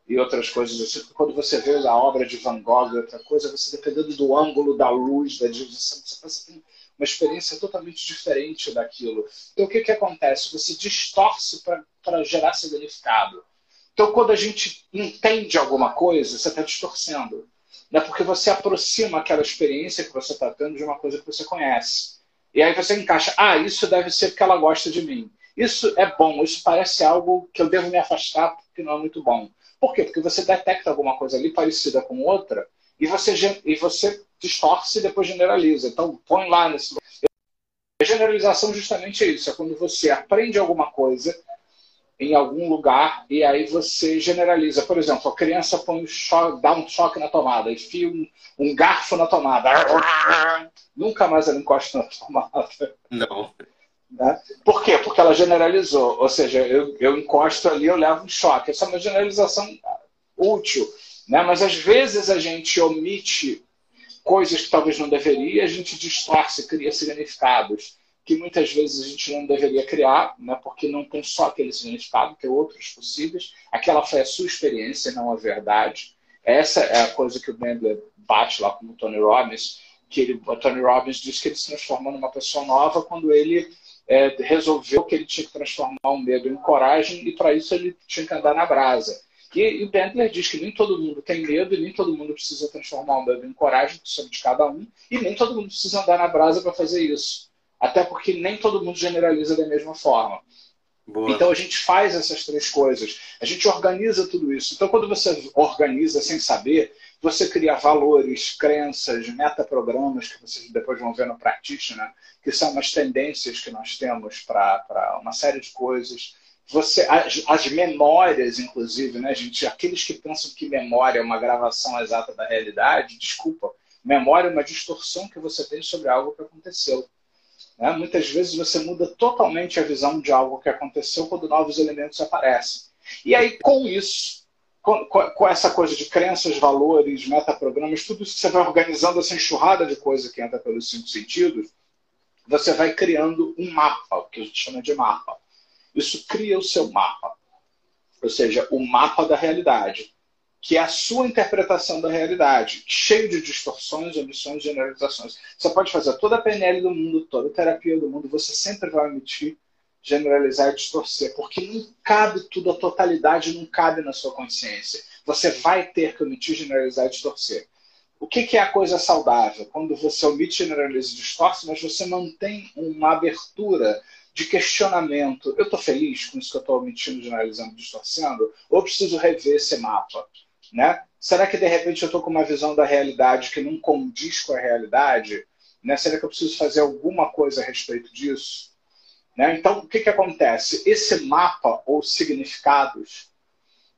e outras coisas assim. Quando você vê a obra de Van Gogh outra coisa, você dependendo do ângulo da luz, da direção, você pensa que uma experiência totalmente diferente daquilo. Então, o que, que acontece? Você distorce para gerar significado. Então, quando a gente entende alguma coisa, você está distorcendo. Né? Porque você aproxima aquela experiência que você está tendo de uma coisa que você conhece. E aí você encaixa, ah, isso deve ser porque ela gosta de mim. Isso é bom, isso parece algo que eu devo me afastar porque não é muito bom. Por quê? Porque você detecta alguma coisa ali parecida com outra e você, e você distorce e depois generaliza. Então, põe lá nesse. A generalização justamente é isso, é quando você aprende alguma coisa em algum lugar e aí você generaliza. Por exemplo, a criança põe um choque, dá um choque na tomada, enfia um, um garfo na tomada. Nunca mais ela encosta na tomada. Não. Né? Por quê? Porque ela generalizou. Ou seja, eu, eu encosto ali, eu levo um choque. Essa é uma generalização útil. Né? Mas às vezes a gente omite coisas que talvez não deveria, a gente distorce, cria significados que muitas vezes a gente não deveria criar, né? porque não tem só aquele significado, tem outros possíveis. Aquela foi a sua experiência, não a verdade. Essa é a coisa que o Bendler bate lá com o Tony Robbins, que ele, o Tony Robbins diz que ele se transformou numa pessoa nova quando ele é, resolveu que ele tinha que transformar o medo em coragem e para isso ele tinha que andar na brasa. E, o Bentler diz que nem todo mundo tem medo e nem todo mundo precisa transformar o medo em coragem, sobre de cada um, e nem todo mundo precisa andar na brasa para fazer isso. Até porque nem todo mundo generaliza da mesma forma. Boa. Então a gente faz essas três coisas, a gente organiza tudo isso. Então quando você organiza sem saber, você cria valores, crenças, metaprogramas que vocês depois vão ver no Practitioner, que são umas tendências que nós temos para uma série de coisas. Você, as, as, memórias, inclusive, né, gente? Aqueles que pensam que memória é uma gravação exata da realidade, desculpa. Memória é uma distorção que você tem sobre algo que aconteceu. Né? Muitas vezes você muda totalmente a visão de algo que aconteceu quando novos elementos aparecem. E aí, com isso, com, com essa coisa de crenças, valores, metaprogramas, tudo isso que você vai organizando essa enxurrada de coisa que entra pelos cinco sentidos, você vai criando um mapa, o que a gente chama de mapa. Isso cria o seu mapa. Ou seja, o mapa da realidade que é a sua interpretação da realidade, cheio de distorções, omissões, generalizações. Você pode fazer toda a PNL do mundo, toda a terapia do mundo, você sempre vai omitir, generalizar e distorcer, porque não cabe tudo, a totalidade não cabe na sua consciência. Você vai ter que omitir, generalizar e distorcer. O que, que é a coisa saudável? Quando você omite, generaliza e distorce, mas você mantém uma abertura de questionamento. Eu estou feliz com isso que eu estou omitindo, generalizando, distorcendo? Ou preciso rever esse mapa? Né? Será que de repente eu estou com uma visão da realidade que não condiz com a realidade? Né? Será que eu preciso fazer alguma coisa a respeito disso? Né? Então, o que, que acontece? Esse mapa ou significados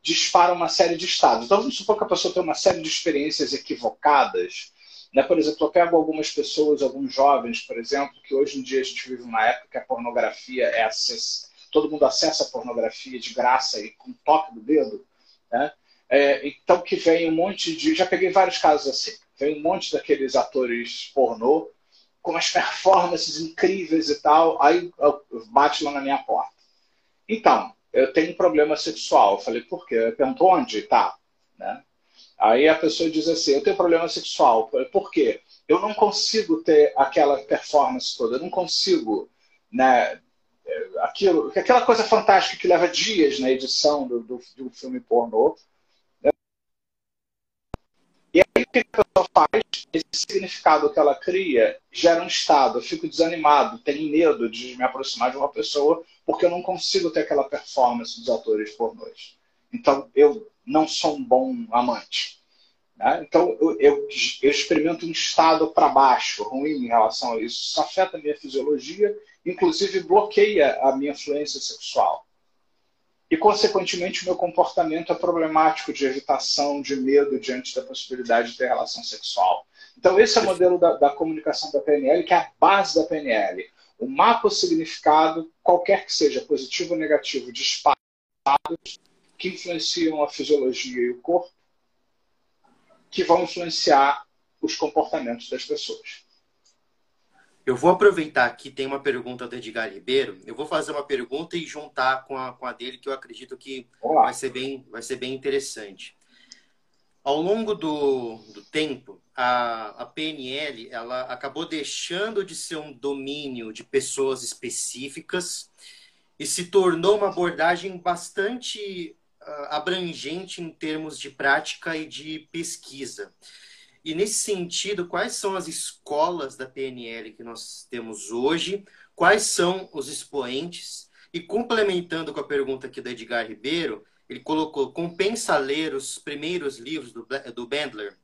dispara uma série de estados. Então, vamos supor que a pessoa tem uma série de experiências equivocadas. Né? Por exemplo, eu pego algumas pessoas, alguns jovens, por exemplo, que hoje em dia a gente vive uma época que a pornografia é acess... todo mundo acessa a pornografia de graça e com toque do dedo. Né? É, então que vem um monte de. Já peguei vários casos assim. Vem um monte daqueles atores pornô com as performances incríveis e tal, aí bate lá na minha porta. Então, eu tenho um problema sexual. Eu falei, por quê? Eu onde? Tá. Né? Aí a pessoa diz assim, eu tenho problema sexual. Por quê? Eu não consigo ter aquela performance toda, eu não consigo, né? Aquilo, aquela coisa fantástica que leva dias na edição do, do, do filme pornô, e aí o que a pessoa faz? Esse significado que ela cria gera um estado. Eu fico desanimado, tenho medo de me aproximar de uma pessoa porque eu não consigo ter aquela performance dos atores pornôs. Então eu não sou um bom amante. Né? Então eu, eu, eu experimento um estado para baixo, ruim em relação a isso. Isso afeta a minha fisiologia, inclusive bloqueia a minha fluência sexual e, consequentemente, meu comportamento é problemático de evitação, de medo diante da possibilidade de ter relação sexual. Então, esse é o modelo da, da comunicação da PNL, que é a base da PNL. O mapa significado, qualquer que seja, positivo ou negativo, de espaços que influenciam a fisiologia e o corpo, que vão influenciar os comportamentos das pessoas. Eu vou aproveitar que tem uma pergunta do Edgar Ribeiro. Eu vou fazer uma pergunta e juntar com a, com a dele, que eu acredito que vai ser, bem, vai ser bem interessante. Ao longo do, do tempo, a, a PNL ela acabou deixando de ser um domínio de pessoas específicas e se tornou uma abordagem bastante abrangente em termos de prática e de pesquisa. E nesse sentido, quais são as escolas da PNL que nós temos hoje? Quais são os expoentes? E complementando com a pergunta aqui do Edgar Ribeiro, ele colocou: compensa ler os primeiros livros do, do Bandler?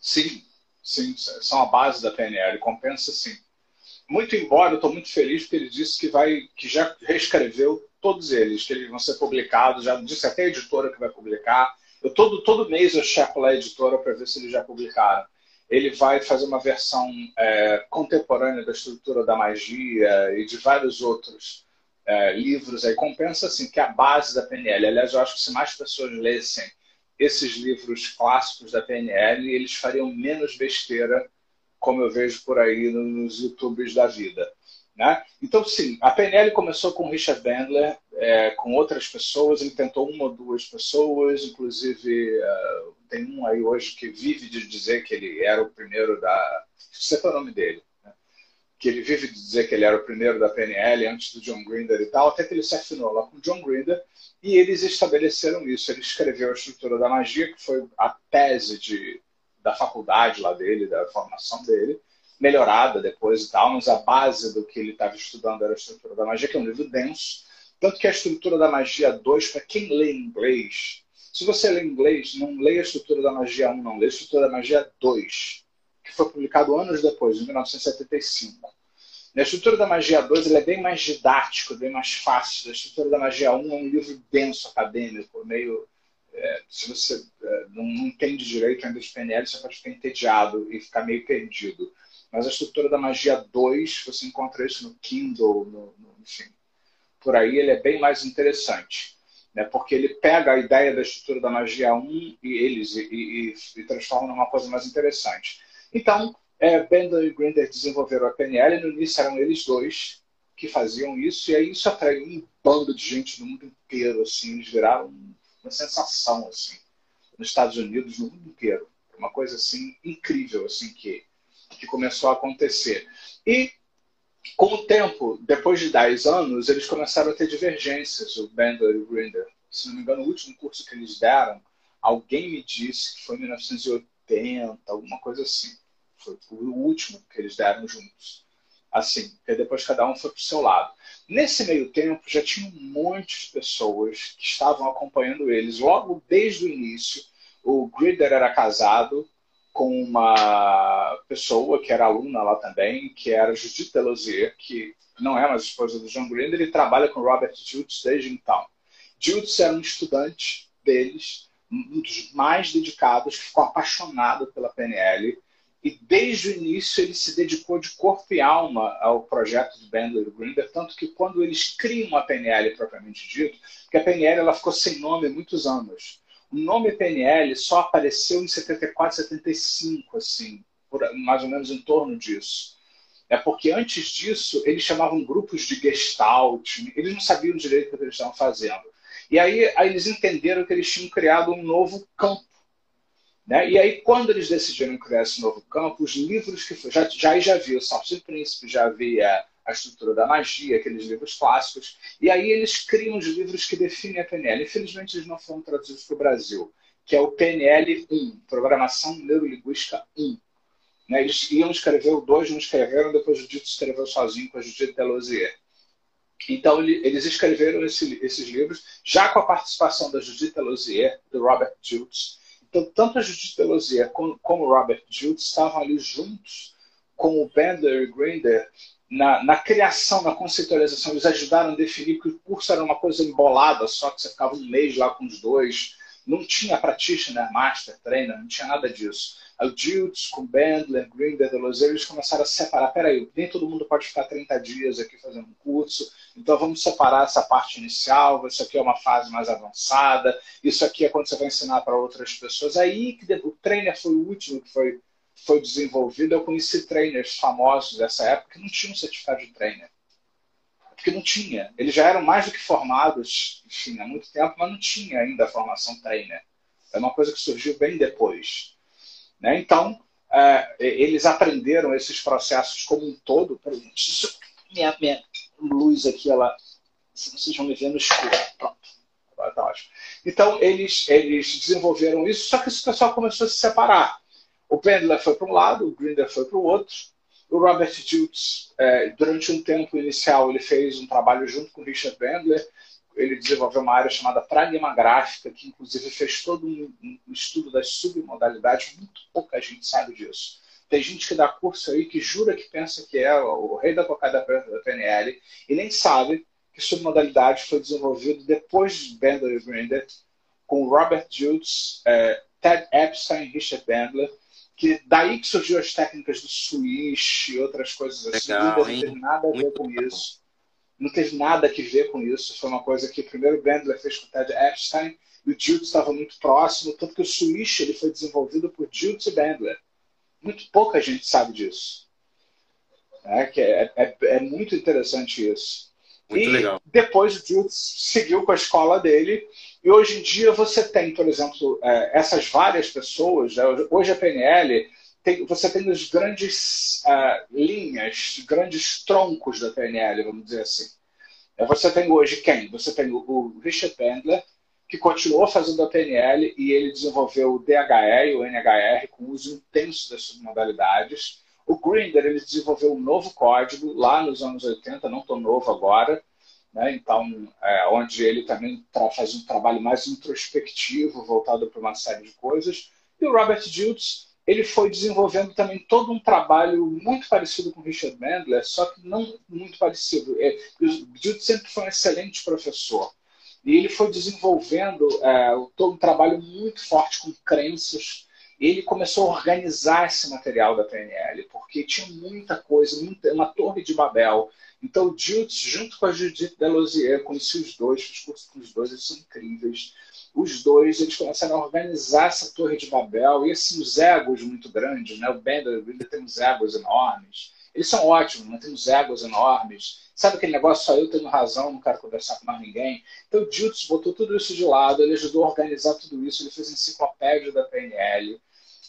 Sim, sim, são a base da PNL, compensa sim. Muito embora eu estou muito feliz porque ele disse que vai, que já reescreveu todos eles, que eles vão ser publicados, já disse até a editora que vai publicar, eu todo, todo mês eu checo lá a editora para ver se eles já publicaram. Ele vai fazer uma versão é, contemporânea da estrutura da magia e de vários outros é, livros. Aí compensa assim que é a base da PNL. Aliás, eu acho que se mais pessoas lessem esses livros clássicos da PNL, eles fariam menos besteira, como eu vejo por aí nos YouTubes da vida. Né? Então, sim, a PNL começou com Richard Bandler, é, com outras pessoas, ele tentou uma ou duas pessoas, inclusive uh, tem um aí hoje que vive de dizer que ele era o primeiro da. Você é o nome dele. Né? que ele vive de dizer que ele era o primeiro da PNL antes do John Grinder e tal, até que ele se afinou lá com o John Grinder e eles estabeleceram isso. Ele escreveu a estrutura da magia, que foi a tese de, da faculdade lá dele, da formação dele, melhorada depois e tal, mas a base do que ele estava estudando era a estrutura da magia, que é um livro denso. Tanto que a estrutura da magia 2, para quem lê inglês, se você lê inglês, não leia a estrutura da magia 1, não, lê a estrutura da magia 2, que foi publicado anos depois, em 1975. A estrutura da magia 2 é bem mais didático, bem mais fácil. A estrutura da magia 1 é um livro denso, acadêmico, meio. É, se você é, não, entende direito ainda de PNL, você pode ficar entediado e ficar meio perdido. Mas a estrutura da magia 2, você encontra isso no Kindle, no, no, enfim. Por aí ele é bem mais interessante. Né? Porque ele pega a ideia da estrutura da magia 1 e eles e, e, e transforma numa coisa mais interessante. Então, é, Bender e Grinder desenvolveram a PNL, e no início eram eles dois que faziam isso, e aí isso atraiu um bando de gente no mundo inteiro, assim, eles viraram uma sensação, assim, nos Estados Unidos, no mundo inteiro. Uma coisa, assim, incrível, assim, que, que começou a acontecer. E, com o tempo, depois de 10 anos, eles começaram a ter divergências, o Bender e o Grinder. Se não me engano, o último curso que eles deram, alguém me disse que foi em 1980, alguma coisa assim foi o último que eles deram juntos. Assim, porque depois cada um foi para o seu lado. Nesse meio tempo, já tinha um monte de pessoas que estavam acompanhando eles. Logo desde o início, o Grider era casado com uma pessoa que era aluna lá também, que era Judith Delosier, que não é mais esposa do John Grinder, ele trabalha com Robert Jutes desde então. Jutes era um estudante deles, um dos mais dedicados, que ficou apaixonado pela PNL e desde o início ele se dedicou de corpo e alma ao projeto do Bandler e Grinder, tanto que quando eles criam a PNL propriamente dito, que a PNL ela ficou sem nome há muitos anos. O nome PNL só apareceu em 74, 75, assim, por, mais ou menos em torno disso. É porque antes disso eles chamavam grupos de gestalt, eles não sabiam direito o que eles estavam fazendo. E aí, aí eles entenderam que eles tinham criado um novo campo né? E aí, quando eles decidiram criar esse novo campo, os livros que já, já, já havia o Salto de Príncipe, já havia a estrutura da magia, aqueles livros clássicos, e aí eles criam os livros que definem a PNL. Infelizmente, eles não foram traduzidos para o Brasil, que é o PNL 1, Programação Neurolinguística 1. Né? Eles iam escrever o 2, não escreveram, depois o Dito escreveu sozinho com a Judith Delosier. Então, eles escreveram esse, esses livros, já com a participação da Judith Delosier, do Robert Jutes, então, tanto a Judith Delosier como, como Robert Jude estavam ali juntos com o Bender e Grinder na, na, criação, na conceitualização. Eles ajudaram a definir que o curso era uma coisa embolada, só que você ficava um mês lá com os dois. Não tinha practitioner, master, trainer, não tinha nada disso. O Jutes com Bandler, Grinder, Delosier, eles começaram a separar. Peraí, nem todo mundo pode ficar 30 dias aqui fazendo um curso, então vamos separar essa parte inicial, isso aqui é uma fase mais avançada, isso aqui é quando você vai ensinar para outras pessoas. Aí que o trainer foi o último que foi, foi desenvolvido. Eu conheci trainers famosos dessa época que não tinham certificado de trainer. Porque não tinha. Eles já eram mais do que formados, enfim, há muito tempo, mas não tinha ainda a formação trainer. É uma coisa que surgiu bem depois. Né? Então, é, eles aprenderam esses processos como um todo. Minha, minha luz aqui, ela, vocês vão me ver no escuro. Pronto, agora está ótimo. Então, eles, eles desenvolveram isso, só que esse pessoal começou a se separar. O Pendler foi para um lado, o Grinder foi para o outro. O Robert Jutes, é, durante um tempo inicial, ele fez um trabalho junto com o Richard Bandler ele desenvolveu uma área chamada pragma gráfica, que inclusive fez todo um, um, estudo das submodalidades, muito pouca gente sabe disso. Tem gente que dá curso aí que jura que pensa que é o rei da cocada da PNL e nem sabe que submodalidade foi desenvolvido depois de Bandler e Grinder, com Robert Jutes, é, Ted Epstein e Richard Bandler, que daí que surgiu as técnicas do switch e outras coisas assim, Legal, não tem nada a ver muito com legal. isso não teve nada a ver com isso. Foi uma coisa que primeiro o Bandler fez com o Ted Epstein e o Jutes estava muito próximo, tanto que o Switch ele foi desenvolvido por Jutes e Bandler. Muito pouca gente sabe disso. É, que é, é, é muito interessante isso. Muito e legal. depois o Jutes seguiu com a escola dele e hoje em dia você tem, por exemplo, é, essas várias pessoas. Né? Hoje a PNL tem, você tem as grandes uh, linhas, grandes troncos da PNL, vamos dizer assim. É, você tem hoje quem? Você tem o Richard Bandler, que continuou fazendo a PNL e ele desenvolveu o DHE e o NHR com uso intenso das submodalidades. O Grinder ele desenvolveu um novo código lá nos anos 80, não tão novo agora, né? então é, onde ele também faz um trabalho mais introspectivo, voltado para uma série de coisas. E o Robert Diltz ele foi desenvolvendo também todo um trabalho muito parecido com o Richard Bandler, só que não muito parecido. É, o Diltz sempre foi um excelente professor. E ele foi desenvolvendo é, um trabalho muito forte com crenças. Ele começou a organizar esse material da PNL, porque tinha muita coisa, muita, uma torre de Babel. Então, o Diltz, junto com a Judith Delosier, conheci os dois, fiz curso com os dois, eles são incríveis. Os dois, eles começaram a organizar essa torre de Babel, e assim, os egos muito grandes, né? o Bender ainda tem uns egos enormes. Eles são ótimos, mas tem uns egos enormes. Sabe aquele negócio, só eu tenho razão, não quero conversar com mais ninguém? Então o Diltz botou tudo isso de lado, ele ajudou a organizar tudo isso, ele fez enciclopédia da PNL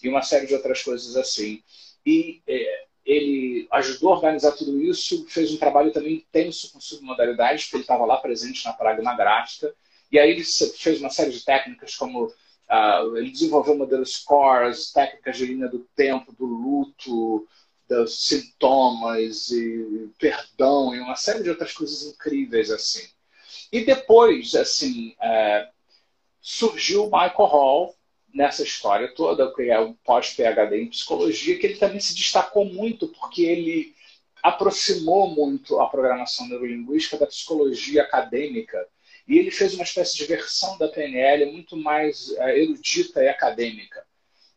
e uma série de outras coisas assim. E é, ele ajudou a organizar tudo isso, fez um trabalho também intenso com submodalidades, porque ele estava lá presente na Pragma Gráfica. E aí ele fez uma série de técnicas como uh, ele desenvolveu modelos scores, técnicas de linha do tempo, do luto, dos sintomas e perdão e uma série de outras coisas incríveis assim. E depois, assim, é, surgiu o Michael Hall nessa história toda, que é um pós-PhD em psicologia, que ele também se destacou muito porque ele aproximou muito a programação neurolinguística da psicologia acadêmica e ele fez uma espécie de versão da PNL muito mais é, erudita e acadêmica.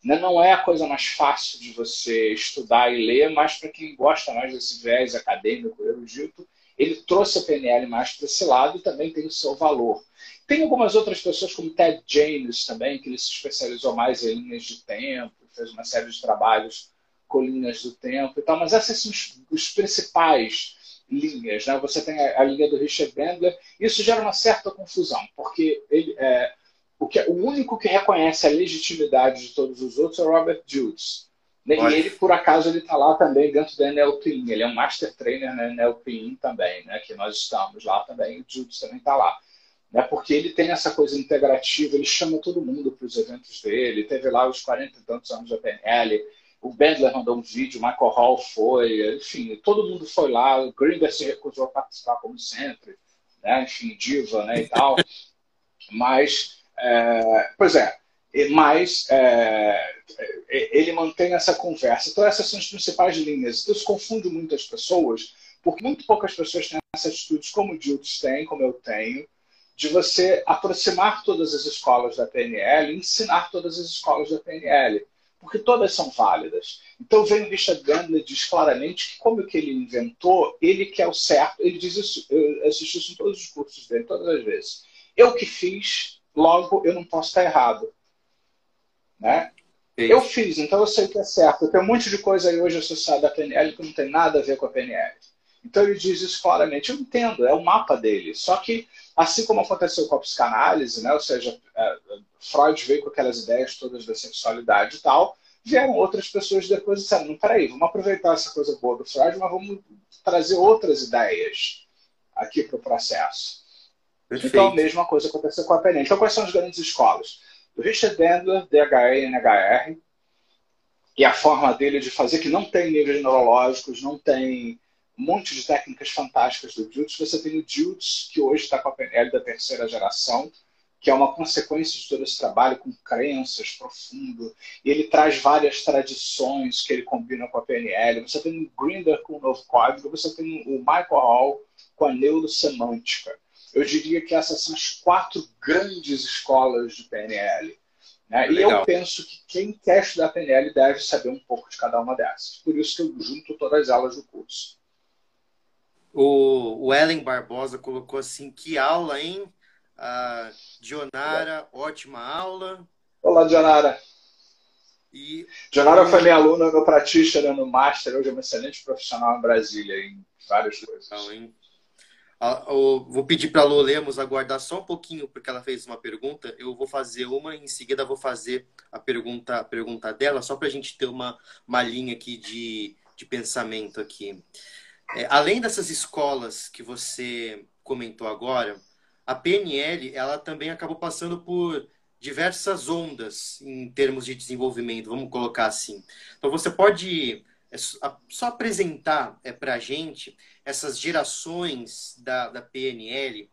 Né, não é a coisa mais fácil de você estudar e ler, mas para quem gosta mais desse viés acadêmico, erudito, ele trouxe a PNL mais para esse lado e também tem o seu valor. Tem algumas outras pessoas, como Ted James também, que ele se especializou mais em linhas de tempo, fez uma série de trabalhos com linhas do tempo e tal, mas essas são os, os principais linhas. Né? Você tem a, a, linha do Richard Bandler, isso gera uma certa confusão, porque ele, é, o, que, o único que reconhece a legitimidade de todos os outros é o Robert Jutes. Né? E ele, por acaso, ele está lá também dentro da NLP. Ele é um Master Trainer na NLP também, né? que nós estamos lá também. O Jutes também está lá. Né? Porque ele tem essa coisa integrativa, ele chama todo mundo para os eventos dele. Teve lá os 40 e tantos anos da PNL. O Bandler mandou um vídeo, o Michael Hall foi, enfim, todo mundo foi lá. O Grinder se recusou a participar como sempre, né? enfim, diva né? e tal. Mas é, pois é, mas é, é, ele mantém essa conversa. Então, essas são as principais linhas. Então, isso confunde muitas pessoas, porque muito poucas pessoas têm essa atitude, como o Diltz tem, como eu tenho, de você aproximar todas as escolas da PNL ensinar todas as escolas da PNL, porque todas são válidas. Então, vem o Richard Gandler diz claramente que, como que ele inventou, ele quer o certo. Ele diz isso, eu assisti isso em todos os cursos dele, todas as vezes. Eu que fiz, logo eu não posso estar errado. Né? Eu fiz, então eu sei que é certo. Tem um monte de coisa aí hoje associada à PNL que não tem nada a ver com a PNL. Então ele diz isso claramente. Eu entendo, é o mapa dele. Só que, assim como aconteceu com a psicanálise, né? ou seja, é, Freud veio com aquelas ideias todas da sexualidade e tal, vieram outras pessoas depois e disseram: não, peraí, vamos aproveitar essa coisa boa do Freud, mas vamos trazer outras ideias aqui para o processo. Perfeito. Então, a mesma coisa aconteceu com a PNL. Então, quais são as grandes escolas? Do Richard Bandler, DHE e NHR, e a forma dele de fazer, que não tem níveis neurológicos, não tem um monte de técnicas fantásticas do Diltz. Você tem o Diltz, que hoje está com a PNL da terceira geração, que é uma consequência de todo esse trabalho com crenças profundo. E ele traz várias tradições que ele combina com a PNL. Você tem o Grinder com o novo código, você tem o Michael Hall com a neurosemântica eu diria que essas são as quatro grandes escolas de PNL. Né? E eu penso que quem quer estudar PNL deve saber um pouco de cada uma dessas. Por isso que eu junto todas elas no curso. O, o Ellen Barbosa colocou assim: que aula, hein? A Dionara, ótima aula. Olá, Dionara. E... Dionara foi minha aluna no Practitioner, no Master. Hoje é uma excelente profissional em Brasília, em várias coisas. Então, hein? vou pedir para a Lu Lemos aguardar só um pouquinho, porque ela fez uma pergunta. Eu vou fazer uma, em seguida vou fazer a pergunta, a pergunta dela, só para a gente ter uma, uma linha aqui de, de pensamento aqui. É, além dessas escolas que você comentou agora, a PNL ela também acabou passando por diversas ondas em termos de desenvolvimento, vamos colocar assim. Então você pode é, só apresentar é, para a gente essas gerações da, da PNL,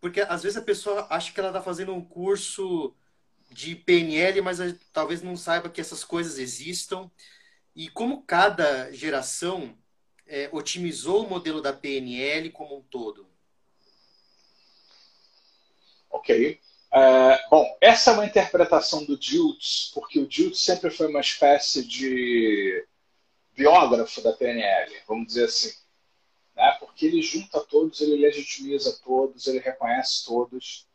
porque às vezes a pessoa acha que ela está fazendo um curso de PNL, mas talvez não saiba que essas coisas existam. E como cada geração é, otimizou o modelo da PNL como um todo? Ok. Uh, bom, essa é uma interpretação do Diltz, porque o Diltz sempre foi uma espécie de biógrafo da PNL, vamos dizer assim. Né? Porque ele junta todos, ele legitimiza todos, ele reconhece todos.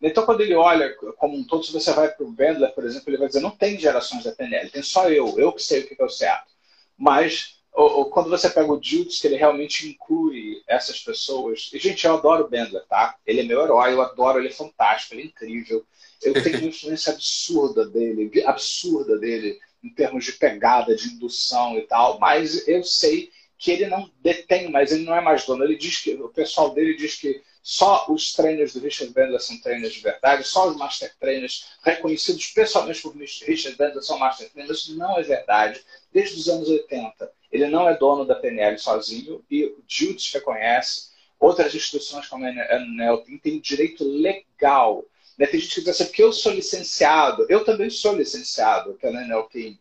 Então, quando ele olha como um todo, se você vai para o Bendler, por exemplo, ele vai dizer: não tem gerações da PNL, tem só eu, eu que sei o que é o certo. Mas ou, ou, quando você pega o Jutes, que ele realmente inclui essas pessoas. E, gente, eu adoro o Bendler, tá? Ele é meu herói, eu adoro, ele é fantástico, ele é incrível. Eu tenho uma influência absurda dele, absurda dele, em termos de pegada, de indução e tal, mas eu sei que ele não detém mais, ele não é mais dono. Ele diz que, o pessoal dele diz que só os trainers do Richard Bendler são trainers de verdade, só os master trainers reconhecidos pessoalmente por Richard Bendler são master trainers. Isso não é verdade. Desde os anos 80, ele não é dono da PNL sozinho e o Jutes reconhece. Outras instituições como a NLP têm direito legal. Né? Tem gente que diz assim, porque eu sou licenciado. Eu também sou licenciado pela NLP.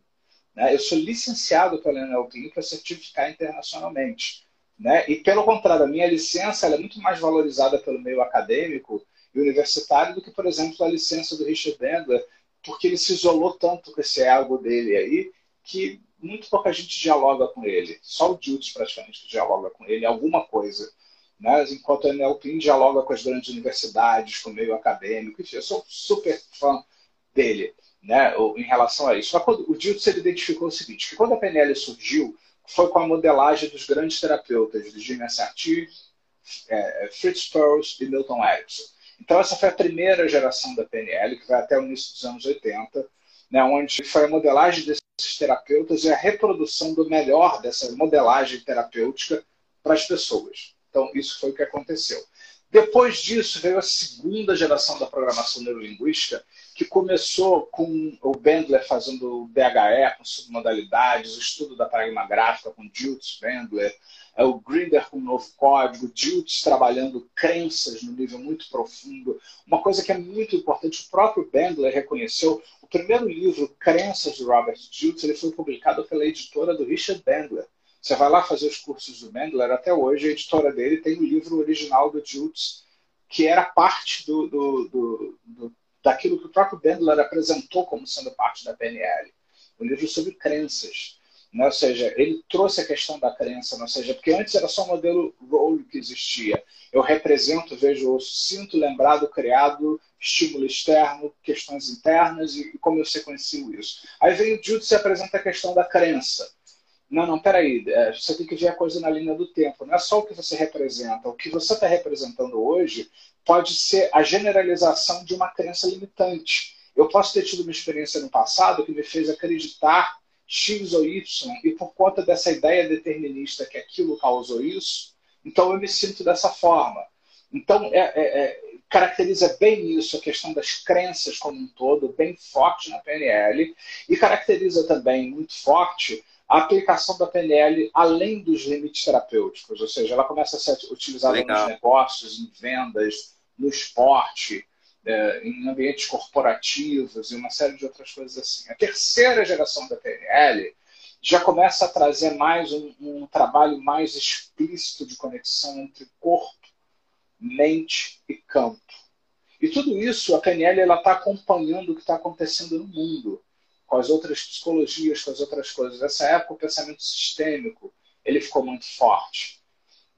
Né? Eu sou licenciado pela NLP para certificar internacionalmente. Né? E, pelo contrário, a minha licença é muito mais valorizada pelo meio acadêmico e universitário do que, por exemplo, a licença do Richard Bandler, porque ele se isolou tanto com esse ego dele aí, que muito pouca gente dialoga com ele. Só o Jutes praticamente que dialoga com ele, alguma coisa. Né? Enquanto o NLP dialoga com as grandes universidades, com o meio acadêmico, enfim, eu sou super fã dele né, em relação a isso. Mas quando, o Jutes ele identificou o seguinte, que quando a PNL surgiu, foi com a modelagem dos grandes terapeutas, Jimmy Assarti, é, Fritz Perls e Milton Erickson. Então essa foi a primeira geração da PNL, que vai até o início dos anos 80, né, onde foi a modelagem desses terapeutas e a reprodução do melhor dessa modelagem terapêutica para as pessoas. Então, isso foi o que aconteceu. Depois disso, veio a segunda geração da programação neurolinguística, que começou com o Bendler fazendo o DHE com submodalidades, o estudo da paradigma gráfica com Diltz, Bendler, é o Grinder com um novo código, Diltz trabalhando crenças no nível muito profundo. Uma coisa que é muito importante, o próprio Bendler reconheceu, o primeiro livro, Crenças, de Robert Diltz, ele foi publicado pela editora do Richard Bendler. Você vai lá fazer os cursos do Bendler, até hoje a editora dele tem o livro original do Diltz, que era parte do, do, do, do daquilo que o próprio Bendler apresentou como sendo parte da PNL. Um livro sobre crenças. Né? Ou seja, ele trouxe a questão da crença, né? ou seja, porque antes era só o modelo role que existia. Eu represento, vejo, eu sinto, lembrado, criado, estímulo externo, questões internas e, e como eu sequencio isso. Aí vem o Jude e apresenta a questão da crença. Não, não, peraí, é, você tem que ver a coisa na linha do tempo. Não é só o que você representa. O que você está representando hoje pode ser a generalização de uma crença limitante. Eu posso ter tido uma experiência no passado que me fez acreditar X ou Y, e por conta dessa ideia determinista que aquilo causou isso, então eu me sinto dessa forma. Então, é, é, é, caracteriza bem isso, a questão das crenças como um todo, bem forte na PNL, e caracteriza também muito forte a aplicação da PNL além dos limites terapêuticos, ou seja, ela começa a ser utilizada Legal. nos negócios, em vendas, no esporte, é, em ambientes corporativos e uma série de outras coisas assim. A terceira geração da PNL já começa a trazer mais um, um trabalho mais explícito de conexão entre corpo, mente e campo. E tudo isso, a PNL está acompanhando o que está acontecendo no mundo, com as outras psicologias, com as outras coisas. Nessa época, o pensamento sistêmico ele ficou muito forte.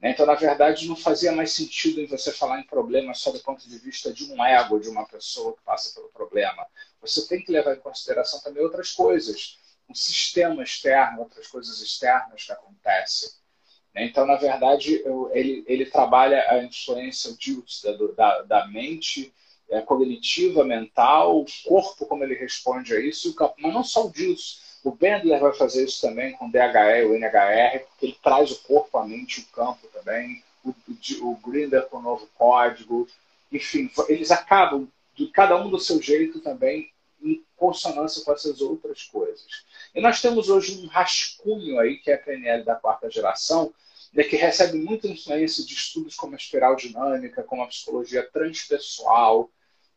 Né? Então, na verdade, não fazia mais sentido em você falar em problema só do ponto de vista de um ego, de uma pessoa que passa pelo problema. Você tem que levar em consideração também outras coisas, um sistema externo, outras coisas externas que acontecem. Né? Então, na verdade, ele, ele trabalha a influência da, da, da mente é, cognitiva, mental, o corpo, como ele responde a isso, mas não só o Dills. O Bendler vai fazer isso também com DHE, o NHR, porque ele traz o corpo, a mente, o campo também. O, o, Grinder com o novo código. Enfim, eles acabam, cada um do seu jeito também, em consonância com essas outras coisas. E nós temos hoje um rascunho aí, que é a PNL da quarta geração, né, que recebe muita influência de estudos como a espiral dinâmica, como a psicologia transpessoal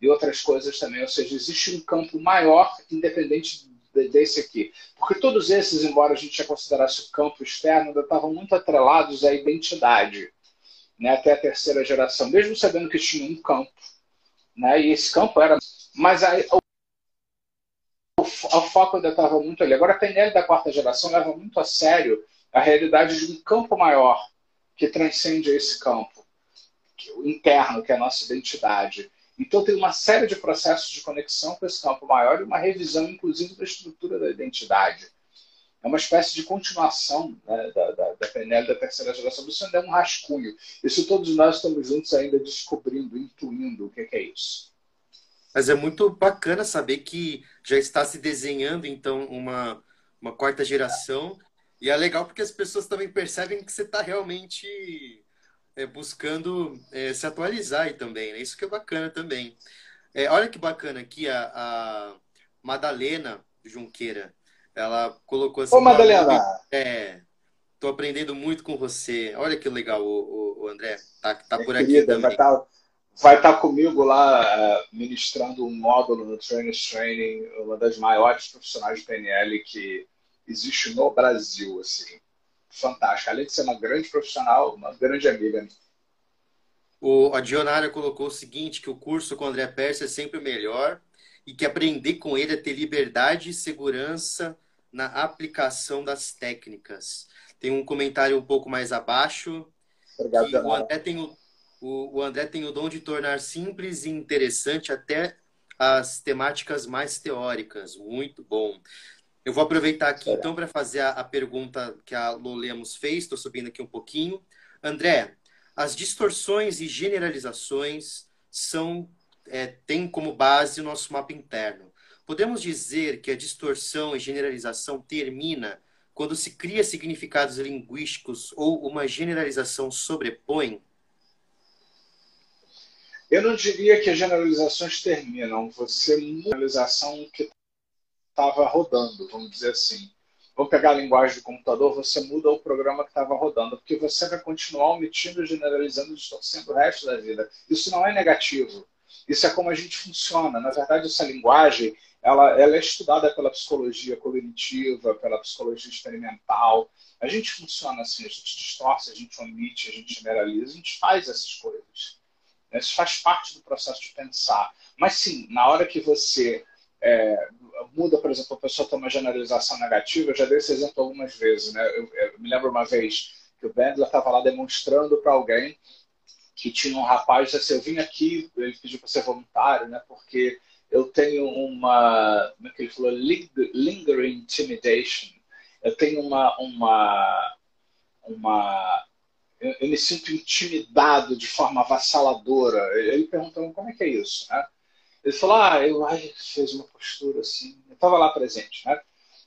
e outras coisas também. Ou seja, existe um campo maior, independente desse aqui. Porque todos esses, embora a gente já considerasse o campo externo, ainda estavam muito atrelados à identidade, né, até a terceira geração, mesmo sabendo que tinha um campo. Né, e esse campo era. Mas aí, o foco ainda estava muito ali. Agora, a PNL da quarta geração leva muito a sério a realidade de um campo maior que transcende esse campo o interno, que é a nossa identidade. Então, tem uma série de processos de conexão com esse campo maior e uma revisão, inclusive, da estrutura da identidade. É uma espécie de continuação né, da, da, da PNL da terceira geração. Isso ainda é um rascunho. Isso todos nós estamos juntos ainda descobrindo, intuindo o que é isso. Mas é muito bacana saber que já está se desenhando, então, uma, uma quarta geração. E é legal porque as pessoas também percebem que você está realmente é, buscando é, se atualizar aí também. Né? Isso que é bacana também. É, olha que bacana aqui a, a Madalena Junqueira. Ela colocou assim. Ô, Madalena! É, tô aprendendo muito com você. Olha que legal, o, o, o André. Tá, tá por aqui querida, também. Vai estar tá, vai tá comigo lá uh, ministrando um módulo no Trainers Training, uma das maiores profissionais de PNL que existe no Brasil, assim. Fantástica. Além de ser uma grande profissional, uma grande amiga. O, a Dionara colocou o seguinte, que o curso com o André Pérez é sempre o melhor e que aprender com ele é ter liberdade e segurança na aplicação das técnicas. Tem um comentário um pouco mais abaixo. Obrigado, que o André tem o, o, o André tem o dom de tornar simples e interessante até as temáticas mais teóricas. Muito bom. Eu vou aproveitar aqui é. então para fazer a, a, pergunta que a Lolemos fez. Estou subindo aqui um pouquinho. André, as distorções e generalizações são é, têm como base o nosso mapa interno. Podemos dizer que a distorção e generalização termina quando se cria significados linguísticos ou uma generalização sobrepõe? Eu não diria que as generalizações terminam. Você muda a generalização que estava rodando, vamos dizer assim. Vou pegar a linguagem do computador, você muda o programa que estava rodando, porque você vai continuar omitindo, generalizando, distorcendo o resto da vida. Isso não é negativo. Isso é como a gente funciona. Na verdade, essa linguagem ela, ela é estudada pela psicologia cognitiva, pela psicologia experimental. A gente funciona assim, a gente distorce, a gente omite, a gente generaliza, a gente faz essas coisas. Isso faz parte do processo de pensar. Mas sim, na hora que você é, muda, por exemplo, a pessoa tem uma generalização negativa, eu já dei esse exemplo algumas vezes. Né? Eu, eu me lembro uma vez que o Bendler estava lá demonstrando para alguém que tinha um rapaz, assim, eu vim aqui, ele pediu para ser voluntário, né, porque eu tenho uma, como é que ele falou, lingering intimidation. Eu tenho uma, uma, uma eu, eu me sinto intimidado de forma avassaladora. Ele perguntou como é que é isso, né? Ele falou, ah, eu ai, fez uma postura assim. Eu estava lá presente, né?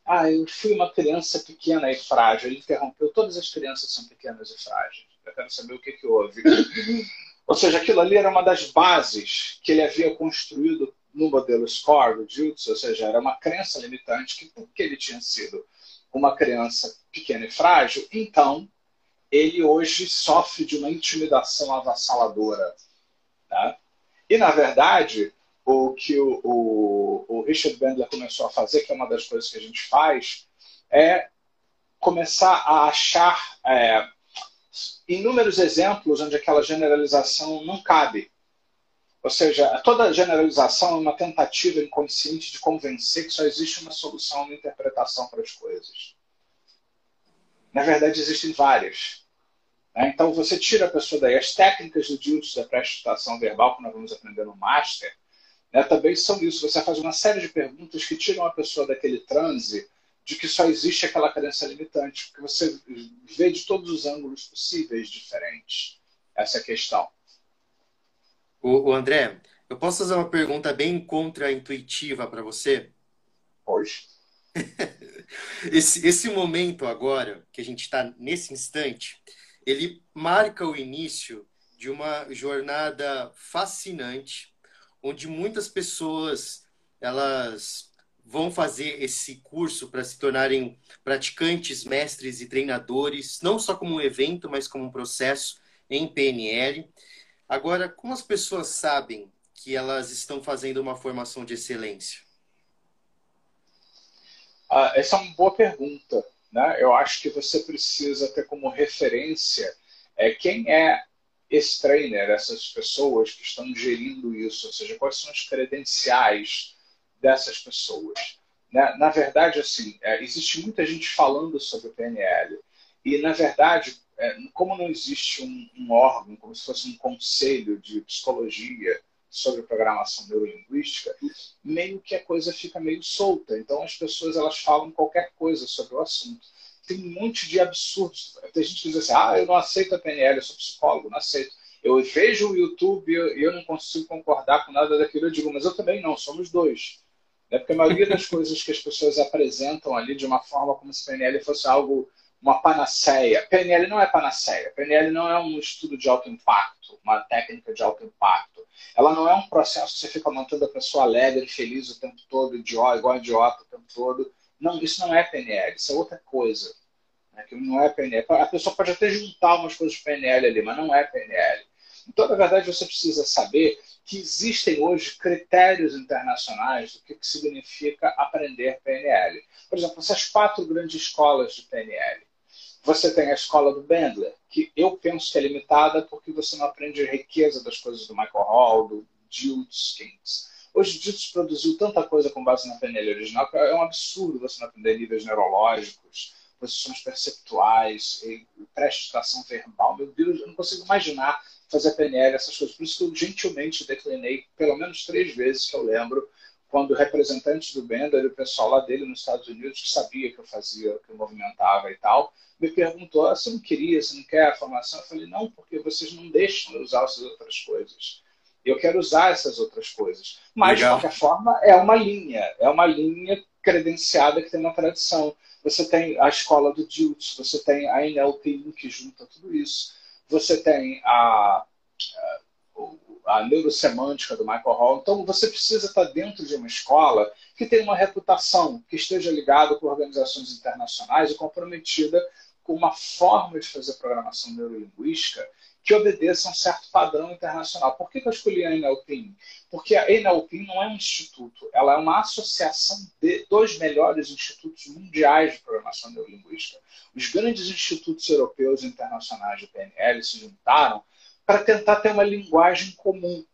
Ah, eu fui uma criança pequena e frágil. Ele interrompeu. Todas as crianças são pequenas e frágeis. Eu quero saber o que, que houve. Ou seja, aquilo ali era uma das bases que ele havia construído no modelo SCORE do Jutsu, ou seja, era uma crença limitante que, porque ele tinha sido uma criança pequena e frágil, então ele hoje sofre de uma intimidação avassaladora. Tá? E, na verdade, o que o, o, o Richard Bandler começou a fazer, que é uma das coisas que a gente faz, é começar a achar é, inúmeros exemplos onde aquela generalização não cabe. Ou seja, toda generalização é uma tentativa inconsciente de convencer que só existe uma solução, uma interpretação para as coisas. Na verdade, existem várias. Né? Então, você tira a pessoa daí. As técnicas do Jiu-Jitsu da prestação verbal, que nós vamos aprender no Master, né, também são isso. Você faz uma série de perguntas que tiram a pessoa daquele transe de que só existe aquela crença limitante, porque você vê de todos os ângulos possíveis diferentes essa questão. O, o André, eu posso fazer uma pergunta bem contra-intuitiva para você? Pode. esse, esse momento agora, que a gente está nesse instante, ele marca o início de uma jornada fascinante, onde muitas pessoas elas vão fazer esse curso para se tornarem praticantes, mestres e treinadores, não só como um evento, mas como um processo em PNL. Agora, como as pessoas sabem que elas estão fazendo uma formação de excelência? Ah, essa é uma boa pergunta. Né? Eu acho que você precisa ter como referência é, quem é esse trainer, essas pessoas que estão gerindo isso, ou seja, quais são as credenciais dessas pessoas. Né? Na verdade, assim, é, existe muita gente falando sobre o PNL e, na verdade, é, como não existe um, um, órgão, como se fosse um conselho de psicologia sobre programação neurolinguística, meio que a coisa fica meio solta. Então, as pessoas elas falam qualquer coisa sobre o assunto. Tem um monte de absurdos. Tem gente que diz assim, ah, eu não aceito a PNL, eu sou psicólogo, não aceito. Eu vejo o YouTube e eu, não consigo concordar com nada daquilo. Eu digo, mas eu também não, somos dois. Né? Porque a maioria das coisas que as pessoas apresentam ali de uma forma como se PNL fosse algo, uma panaceia. PNL não é panaceia. PNL não é um estudo de alto impacto, uma técnica de alto impacto. Ela não é um processo que você fica mantendo a pessoa alegre, feliz o tempo todo, idiota, igual idiota o tempo todo. Não, isso não é PNL, isso é outra coisa. Né? Que não é PNL. A pessoa pode até juntar umas coisas de PNL ali, mas não é PNL. Então, na verdade, você precisa saber que existem hoje critérios internacionais do que, que significa aprender PNL. Por exemplo, essas quatro grandes escolas de PNL. Você tem a escola do Bandler, que eu penso que é limitada porque você não aprende a riqueza das coisas do Michael Hall, do Kings. Hoje, Dilts produziu tanta coisa com base na PNL original que é um absurdo você não aprender níveis neurológicos, posições perceptuais, pré-estação verbal. Meu Deus, eu não consigo imaginar fazer PNL, essas coisas. Por isso que eu gentilmente declinei pelo menos três vezes que eu lembro, quando representantes do Bender e o pessoal lá dele nos Estados Unidos, que sabia que eu fazia, que eu movimentava e tal, me perguntou: ah, você não queria, você não quer a formação? Eu falei: não, porque vocês não deixam eu usar essas outras coisas. Eu quero usar essas outras coisas. Mas, Legal. de qualquer forma, é uma linha, é uma linha credenciada que tem uma tradição. Você tem a escola do Dilts, você tem a NLP que junta tudo isso você tem a, a, a neurosemântica do Michael Hall. Então, você precisa estar dentro de uma escola que tem uma reputação, que esteja ligada com organizações internacionais e comprometida com uma forma de fazer programação neurolinguística que obedeça a um certo padrão internacional. Por que, eu escolhi a NLP? Porque a NLP não é um instituto, ela é uma associação de dois melhores institutos mundiais de programação neurolinguística. Os grandes institutos europeus e internacionais de PNL se juntaram para tentar ter uma linguagem comum,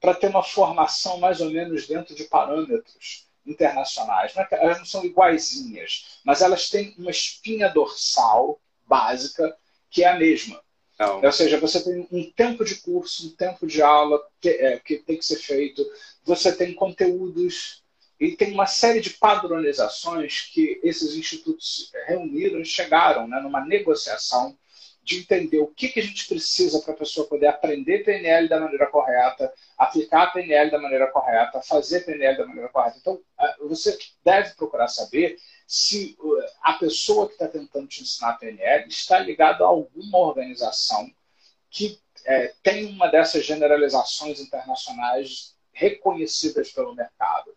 para ter uma formação mais ou menos dentro de parâmetros internacionais. É elas não são iguaizinhas, mas elas têm uma espinha dorsal básica que é a mesma não. Ou seja, você tem um tempo de curso, um tempo de aula que, é, que tem que ser feito, você tem conteúdos e tem uma série de padronizações que esses institutos reuniram e chegaram né, numa negociação de entender o que, que a gente precisa para a pessoa poder aprender PNL da maneira correta, aplicar PNL da maneira correta, fazer PNL da maneira correta. Então, você deve procurar saber se uh, a pessoa que está tentando te ensinar PNL está ligada a alguma organização que é, tem uma dessas generalizações internacionais reconhecidas pelo mercado.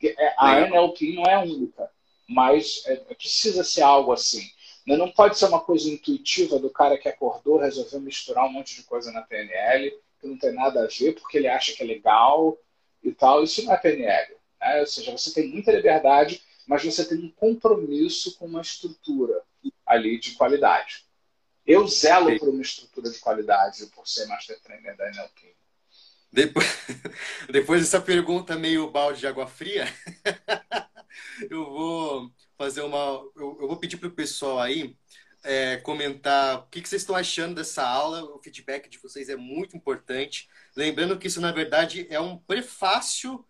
É, a NLP não é única, mas é, precisa ser algo assim. Não pode ser uma coisa intuitiva do cara que acordou, resolveu misturar um monte de coisa na PNL, que não tem nada a ver, porque ele acha que é legal e tal. Isso não é PNL. Né? Ou seja, você tem muita liberdade mas você tem um compromisso com uma estrutura ali de qualidade. Eu zelo Sim. por uma estrutura de qualidade por ser Master Trainer da NLP. Depois, depois dessa pergunta meio balde de água fria, eu vou fazer uma. Eu, eu vou pedir para o pessoal aí é, comentar o que, que, vocês estão achando dessa aula. O feedback de vocês é muito importante. Lembrando que isso, na verdade, é um prefácio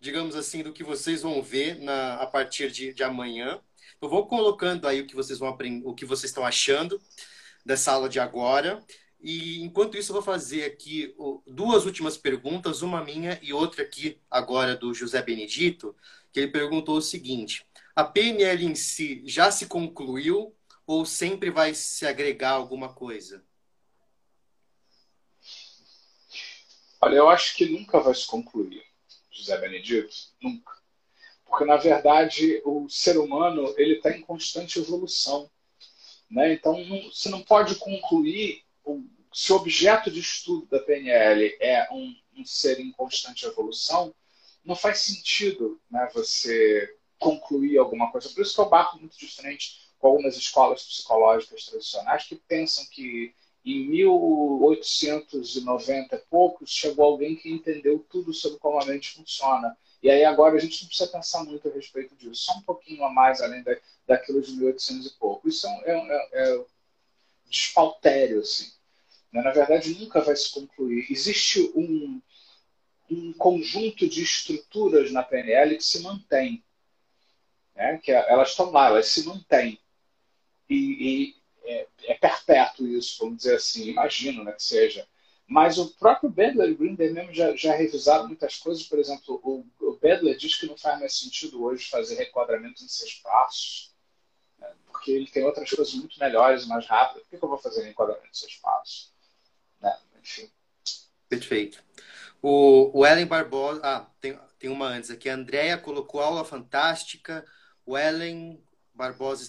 digamos assim, do que vocês vão ver na, a partir de, de amanhã. Eu vou colocando aí o que vocês vão aprender, o que vocês estão achando dessa aula de agora. E enquanto isso, eu vou fazer aqui duas últimas perguntas, uma minha e outra aqui agora do José Benedito, que ele perguntou o seguinte: a PNL em si já se concluiu ou sempre vai se agregar alguma coisa? Olha, eu acho que nunca vai se concluir, José Benedito, nunca. Porque, na verdade, o ser humano ele está em constante evolução. Né? Então, não, você não pode concluir se o objeto de estudo da PNL é um, um ser em constante evolução, não faz sentido né, você concluir alguma coisa. Por isso que eu bato muito de frente com algumas escolas psicológicas tradicionais que pensam que em 1890 e poucos chegou alguém que entendeu tudo sobre como a mente funciona. E aí agora a gente não precisa pensar muito a respeito disso, só um pouquinho a mais além da, daquilo de 1800 e pouco. Isso é, é, é, é despautério, assim. Né? Na verdade, nunca vai se concluir. Existe um, um conjunto de estruturas na PNL que se mantém. Né? Que é, elas estão lá, elas se mantêm. E, e é, é, perpétuo isso, vamos dizer assim, imagino né, que seja. Mas o próprio Bedler e Grinder mesmo já, já revisaram muitas coisas. Por exemplo, o, o Bedler diz que não faz mais sentido hoje fazer requadramento em seis passos, né, porque ele tem outras coisas muito melhores mais rápidas. Por que, que eu vou fazer requadramento em seis passos? Né? Enfim. Perfeito. O, o Ellen Barbosa. Ah, tem, tem uma antes aqui. A Andrea colocou aula fantástica. O Ellen Barbosa,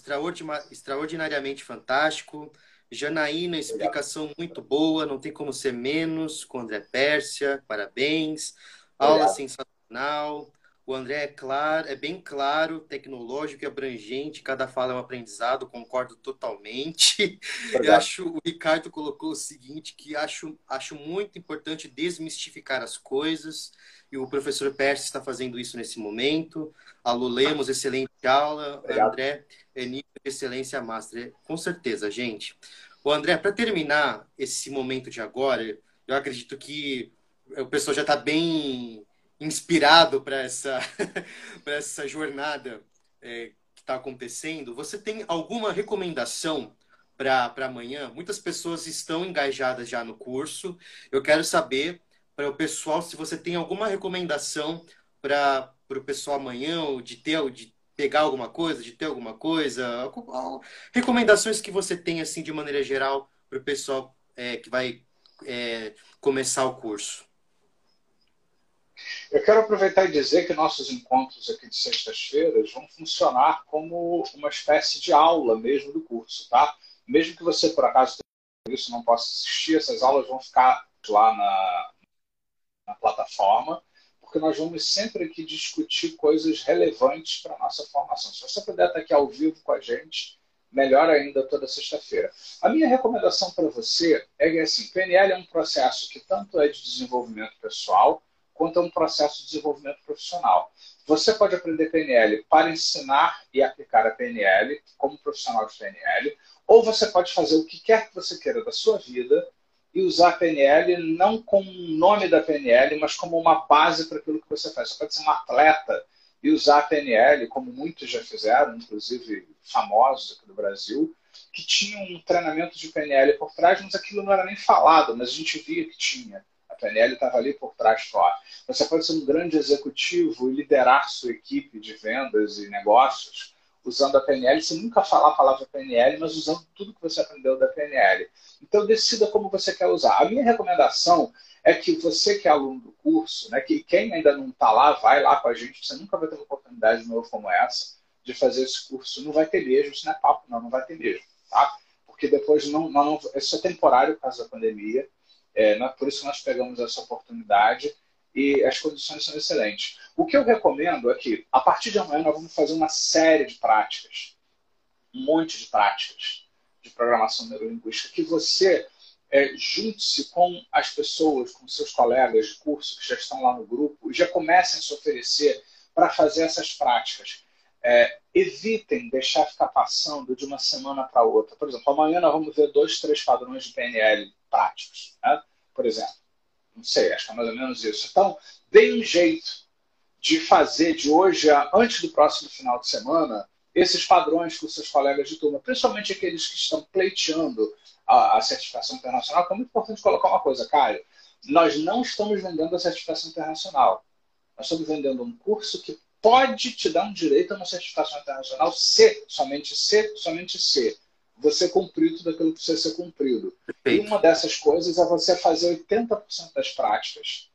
extraordinariamente fantástico. Janaína, explicação muito boa, não tem como ser menos. Com André Pérsia, parabéns. Aula Obrigado. sensacional. O André é claro, é bem claro, tecnológico e abrangente, cada fala é um aprendizado, concordo totalmente. Eu acho, o Ricardo colocou o seguinte, que acho, acho muito importante desmistificar as coisas, e o professor Pérez está fazendo isso nesse momento. Alô Lemos, excelente aula. Obrigado. André, é nível de excelência master. Com certeza, gente. O André, para terminar esse momento de agora, eu acredito que o pessoal já está bem inspirado para essa, essa jornada é, que está acontecendo, você tem alguma recomendação para amanhã? Muitas pessoas estão engajadas já no curso. Eu quero saber para o pessoal se você tem alguma recomendação para o pessoal amanhã, de ter, de pegar alguma coisa, de ter alguma coisa, recomendações que você tem assim de maneira geral para o pessoal é, que vai é, começar o curso. Eu quero aproveitar e dizer que nossos encontros aqui de sextas-feiras vão funcionar como uma espécie de aula mesmo do curso, tá? Mesmo que você, por acaso, isso não possa assistir, essas aulas vão ficar lá na, na plataforma, porque nós vamos sempre aqui discutir coisas relevantes para a nossa formação. Se você puder estar aqui ao vivo com a gente, melhor ainda toda sexta-feira. A minha recomendação para você é que assim, PNL é um processo que tanto é de desenvolvimento pessoal, quanto a um processo de desenvolvimento profissional. Você pode aprender PNL para ensinar e aplicar a PNL como profissional de PNL, ou você pode fazer o que quer que você queira da sua vida e usar a PNL não como o nome da PNL, mas como uma base para aquilo que você faz. Você pode ser um atleta e usar a PNL, como muitos já fizeram, inclusive famosos aqui do Brasil, que tinham um treinamento de PNL por trás, mas aquilo não era nem falado, mas a gente via que tinha. PNL estava ali por trás fora. Você pode ser um grande executivo e liderar sua equipe de vendas e negócios usando a PNL, sem nunca falar a palavra PNL, mas usando tudo que você aprendeu da PNL. Então, decida como você quer usar. A minha recomendação é que você que é aluno do curso, né, que quem ainda não está lá, vai lá com a gente, você nunca vai ter uma oportunidade nova como essa de fazer esse curso. Não vai ter mesmo, isso não é papo, não, não vai ter mesmo, tá? Porque depois não, não, isso é temporário por causa da pandemia. É, por isso nós pegamos essa oportunidade e as condições são excelentes. O que eu recomendo é que, a partir de amanhã, nós vamos fazer uma série de práticas, um monte de práticas de programação neurolinguística, que você é, junte-se com as pessoas, com seus colegas de curso que já estão lá no grupo e já comecem a se oferecer para fazer essas práticas. É, evitem deixar ficar passando de uma semana para outra. Por exemplo, amanhã nós vamos ver dois, três padrões de PNL práticos, né? por exemplo. Não sei, acho que é mais ou menos isso. Então, dê um jeito de fazer de hoje a antes do próximo final de semana esses padrões com seus colegas de turma, principalmente aqueles que estão pleiteando a, a certificação internacional, é muito importante colocar uma coisa, Caio. Nós não estamos vendendo a certificação internacional. Nós estamos vendendo um curso que pode te dar um direito a uma certificação internacional se, somente se, somente se você cumprir tudo aquilo que precisa ser cumprido. Perfeito. E uma dessas coisas é você fazer 80% das práticas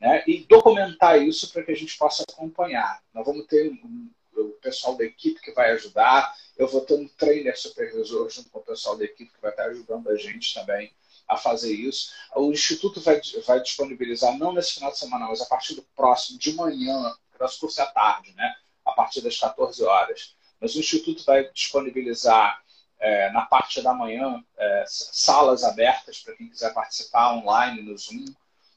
né, e documentar isso para que a gente possa acompanhar. Nós vamos ter um, o pessoal da equipe que vai ajudar, eu vou ter um trainer supervisor junto com o pessoal da equipe que vai estar ajudando a gente também a fazer isso. O Instituto vai, vai disponibilizar, não nesse final de semana, mas a partir do próximo, de manhã, nosso curso é à tarde, né? a partir das 14 horas. Mas o Instituto vai disponibilizar é, na parte da manhã é, salas abertas para quem quiser participar online no Zoom.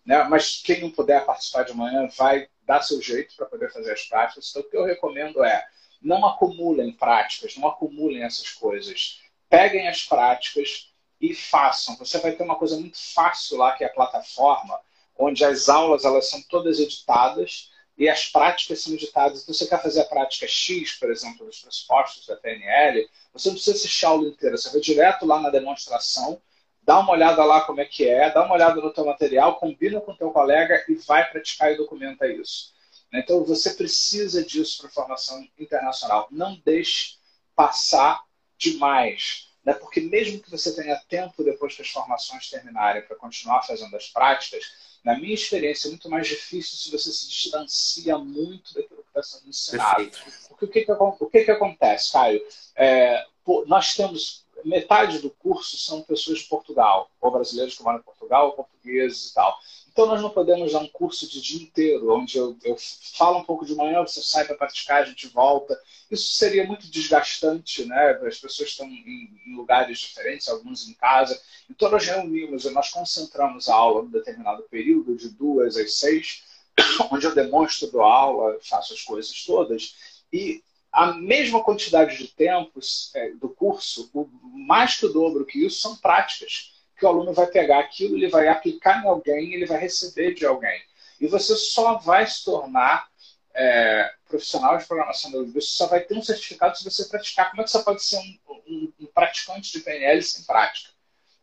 Né? Mas quem não puder participar de manhã vai dar seu jeito para poder fazer as práticas. Então, o que eu recomendo é não acumulem práticas, não acumulem essas coisas. Peguem as práticas e façam. Você vai ter uma coisa muito fácil lá, que é a plataforma, onde as aulas elas são todas editadas e as práticas são editadas. Então, você quer fazer a prática X, por exemplo, dos pressupostos da PNL, você não precisa assistir a aula inteira, você vai direto lá na demonstração, dá uma olhada lá como é que é, dá uma olhada no teu material, combina com o teu colega e vai praticar e documenta isso. Então, você precisa disso para formação internacional. Não deixe passar demais. Né? Porque mesmo que você tenha tempo depois que as formações terminarem para continuar fazendo as práticas, na minha experiência, é muito mais difícil se você se distancia muito daquilo que está sendo ensinado. Porque o que, que, o que, que acontece, Caio? É, nós temos metade do curso são pessoas de Portugal, ou brasileiros que moram em Portugal, ou portugueses e tal. Então nós não podemos dar um curso de dia inteiro, onde eu, eu falo um pouco de manhã, você sai para praticar, a gente volta. Isso seria muito desgastante, né? As pessoas estão em, em lugares diferentes, alguns em casa. Então nós reunimos, nós concentramos a aula num determinado período, de duas às seis, onde eu demonstro, dou aula, faço as coisas todas. E a mesma quantidade de tempos é, do curso, o mais que o dobro que isso, são práticas que o aluno vai pegar aquilo, ele vai aplicar em alguém, ele vai receber de alguém. E você só vai se tornar é, profissional de programação da você só vai ter um certificado se você praticar. Como é que você pode ser um, um, um praticante de PNL sem prática?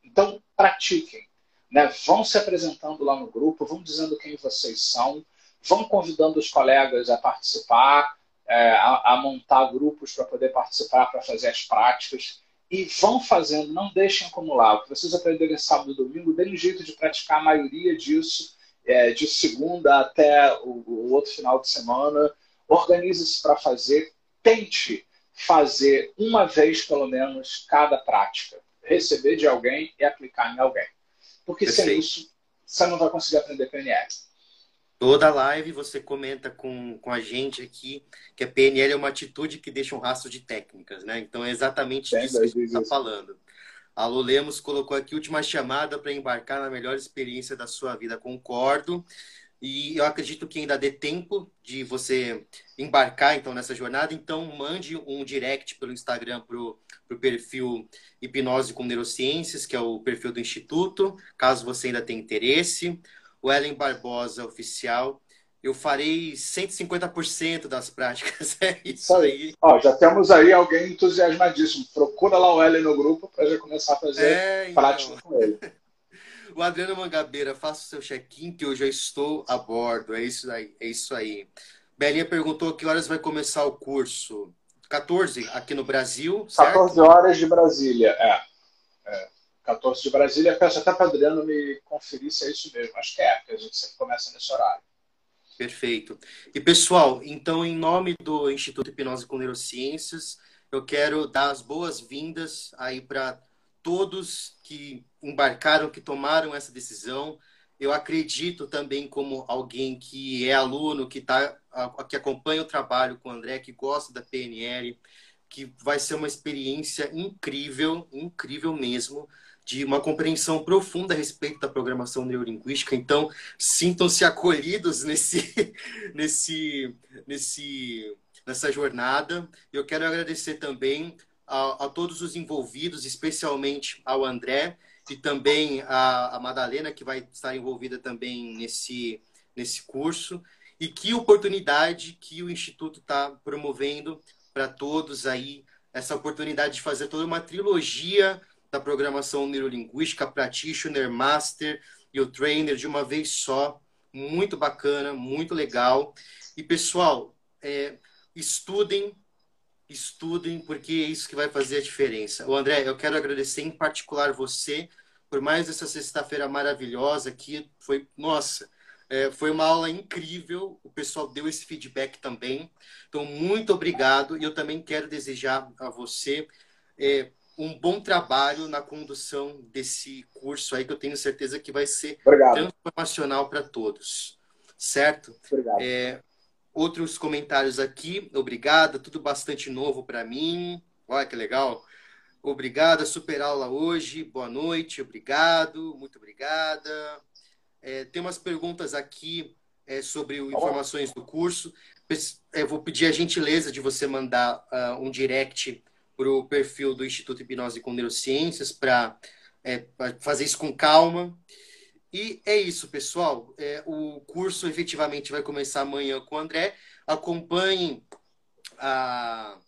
Então, pratiquem. Né? Vão se apresentando lá no grupo, vão dizendo quem vocês são, vão convidando os colegas a participar, é, a, a montar grupos para poder participar, para fazer as práticas e vão fazendo, não deixem acumular. O que vocês aprenderem sábado e domingo, deem um jeito de praticar a maioria disso, é, de segunda até o, o, outro final de semana. Organize-se para fazer, tente fazer uma vez pelo menos cada prática. Receber de alguém e aplicar em alguém. Porque Perfeito. sem isso, você não vai conseguir aprender PNL. Toda live você comenta com, com a gente aqui que a PNL é uma atitude que deixa um rastro de técnicas, né? Então é exatamente é, isso que a gente está falando. A Lu Lemos colocou aqui última chamada para embarcar na melhor experiência da sua vida. Concordo. E eu acredito que ainda dê tempo de você embarcar então nessa jornada. Então mande um direct pelo Instagram para o perfil Hipnose com Neurociências, que é o perfil do Instituto, caso você ainda tenha interesse o Ellen Barbosa oficial. Eu farei 150% das práticas. É isso aí. Ó, já temos aí alguém entusiasmadíssimo. Procura lá o Ellen no grupo para já começar a fazer é, então. prática com ele. o Adriano Mangabeira, faça o seu check-in que eu já estou a bordo. É isso aí. É isso aí. Belinha perguntou que horas vai começar o curso. 14 aqui no Brasil. Certo? 14 horas de Brasília, é. é. 14 de Brasília. Peço até para Adriano me conferir se é isso mesmo. Acho que é, porque a gente sempre começa nesse horário. Perfeito. E pessoal, então, em nome do Instituto Hipnose com Neurociências, eu quero dar as boas-vindas aí para todos que embarcaram, que tomaram essa decisão. Eu acredito também como alguém que é aluno, que tá, que acompanha o trabalho com o André, que gosta da PNL, que vai ser uma experiência incrível, incrível mesmo de uma compreensão profunda a respeito da programação neurolinguística. Então, sintam-se acolhidos nesse, nesse, nesse, nessa jornada. Eu quero agradecer também a, a todos os envolvidos, especialmente ao André e também a, a Madalena, que vai estar envolvida também nesse, nesse curso. E que oportunidade que o Instituto está promovendo para todos aí essa oportunidade de fazer toda uma trilogia da programação neurolinguística, Practitioner, Master e o Trainer de uma vez só. Muito bacana, muito legal. E, pessoal, é, estudem, estudem, porque é isso que vai fazer a diferença. O André, eu quero agradecer em particular você por mais essa sexta-feira maravilhosa que foi, nossa, é, foi uma aula incrível. O pessoal deu esse feedback também. Então, muito obrigado. E eu também quero desejar a você é, um bom trabalho na condução desse curso aí, que eu tenho certeza que vai ser obrigado. transformacional para todos. Certo? Obrigado. É, outros comentários aqui. Obrigada. Tudo bastante novo para mim. Olha que legal. Obrigada, super aula hoje. Boa noite, obrigado, muito obrigada. É, tem umas perguntas aqui é, sobre o, informações do curso. Eu vou pedir a gentileza de você mandar uh, um direct para o perfil do Instituto Hipnose com Neurociências para é, fazer isso com calma. E é isso, pessoal. É, o curso efetivamente vai começar amanhã com o André. Acompanhem a,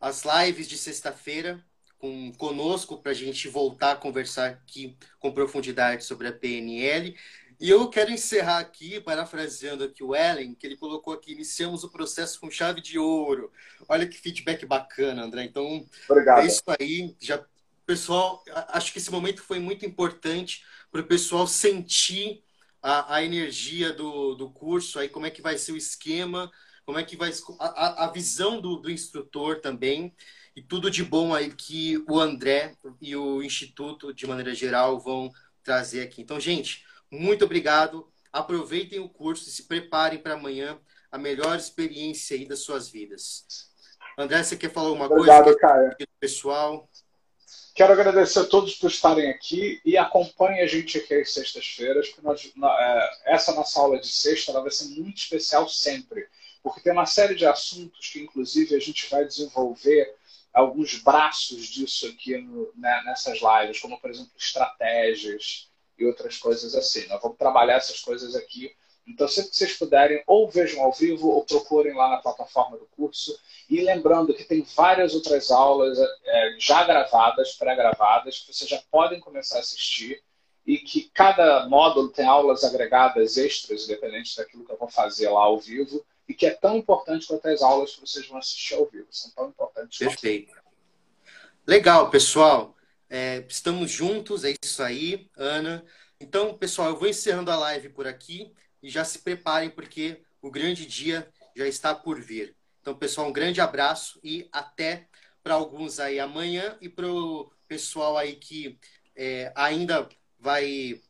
as lives de sexta-feira com, conosco para a gente voltar a conversar aqui com profundidade sobre a PNL. E eu quero encerrar aqui, parafraseando aqui o Ellen, que ele colocou aqui, iniciamos o processo com chave de ouro. Olha que feedback bacana, André. Então, Obrigado. é isso aí. Já, pessoal, acho que esse momento foi muito importante para o pessoal sentir a, a, energia do, do curso, aí como é que vai ser o esquema, como é que vai a, a visão do, do instrutor também e tudo de bom aí que o André e o Instituto, de maneira geral, vão trazer aqui. Então, gente, muito obrigado. Aproveitem o curso e se preparem para amanhã a melhor experiência aí das suas vidas. André, você quer falar alguma Obrigado, coisa? Cara. Pessoal. Quero agradecer a todos por estarem aqui e acompanhem a gente aqui às sextas-feiras, porque nós, é, essa nossa aula de sexta ela vai ser muito especial sempre, porque tem uma série de assuntos que, inclusive, a gente vai desenvolver alguns braços disso aqui no, né, nessas lives, como, por exemplo, estratégias, e outras coisas assim. Nós vamos trabalhar essas coisas aqui. Então, sempre que vocês puderem, ou vejam ao vivo, ou procurem lá na plataforma do curso. E lembrando que tem várias outras aulas é, já gravadas, pré-gravadas, que vocês já podem começar a assistir. E que cada módulo tem aulas agregadas extras, independente daquilo que eu vou fazer lá ao vivo. E que é tão importante quanto as aulas que vocês vão assistir ao vivo. São tão importantes. Perfeito. Legal, pessoal. É, estamos juntos, é isso aí, Ana. Então, pessoal, eu vou encerrando a live por aqui e já se preparem porque o grande dia já está por vir. Então, pessoal, um grande abraço e até para alguns aí amanhã e para o pessoal aí que é, ainda vai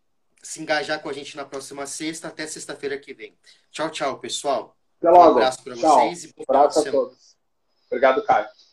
se engajar com a gente na próxima sexta, até sexta-feira que vem. Tchau, tchau, pessoal. Até logo. Um abraço para vocês e bom abraço a todos. Obrigado, Caio.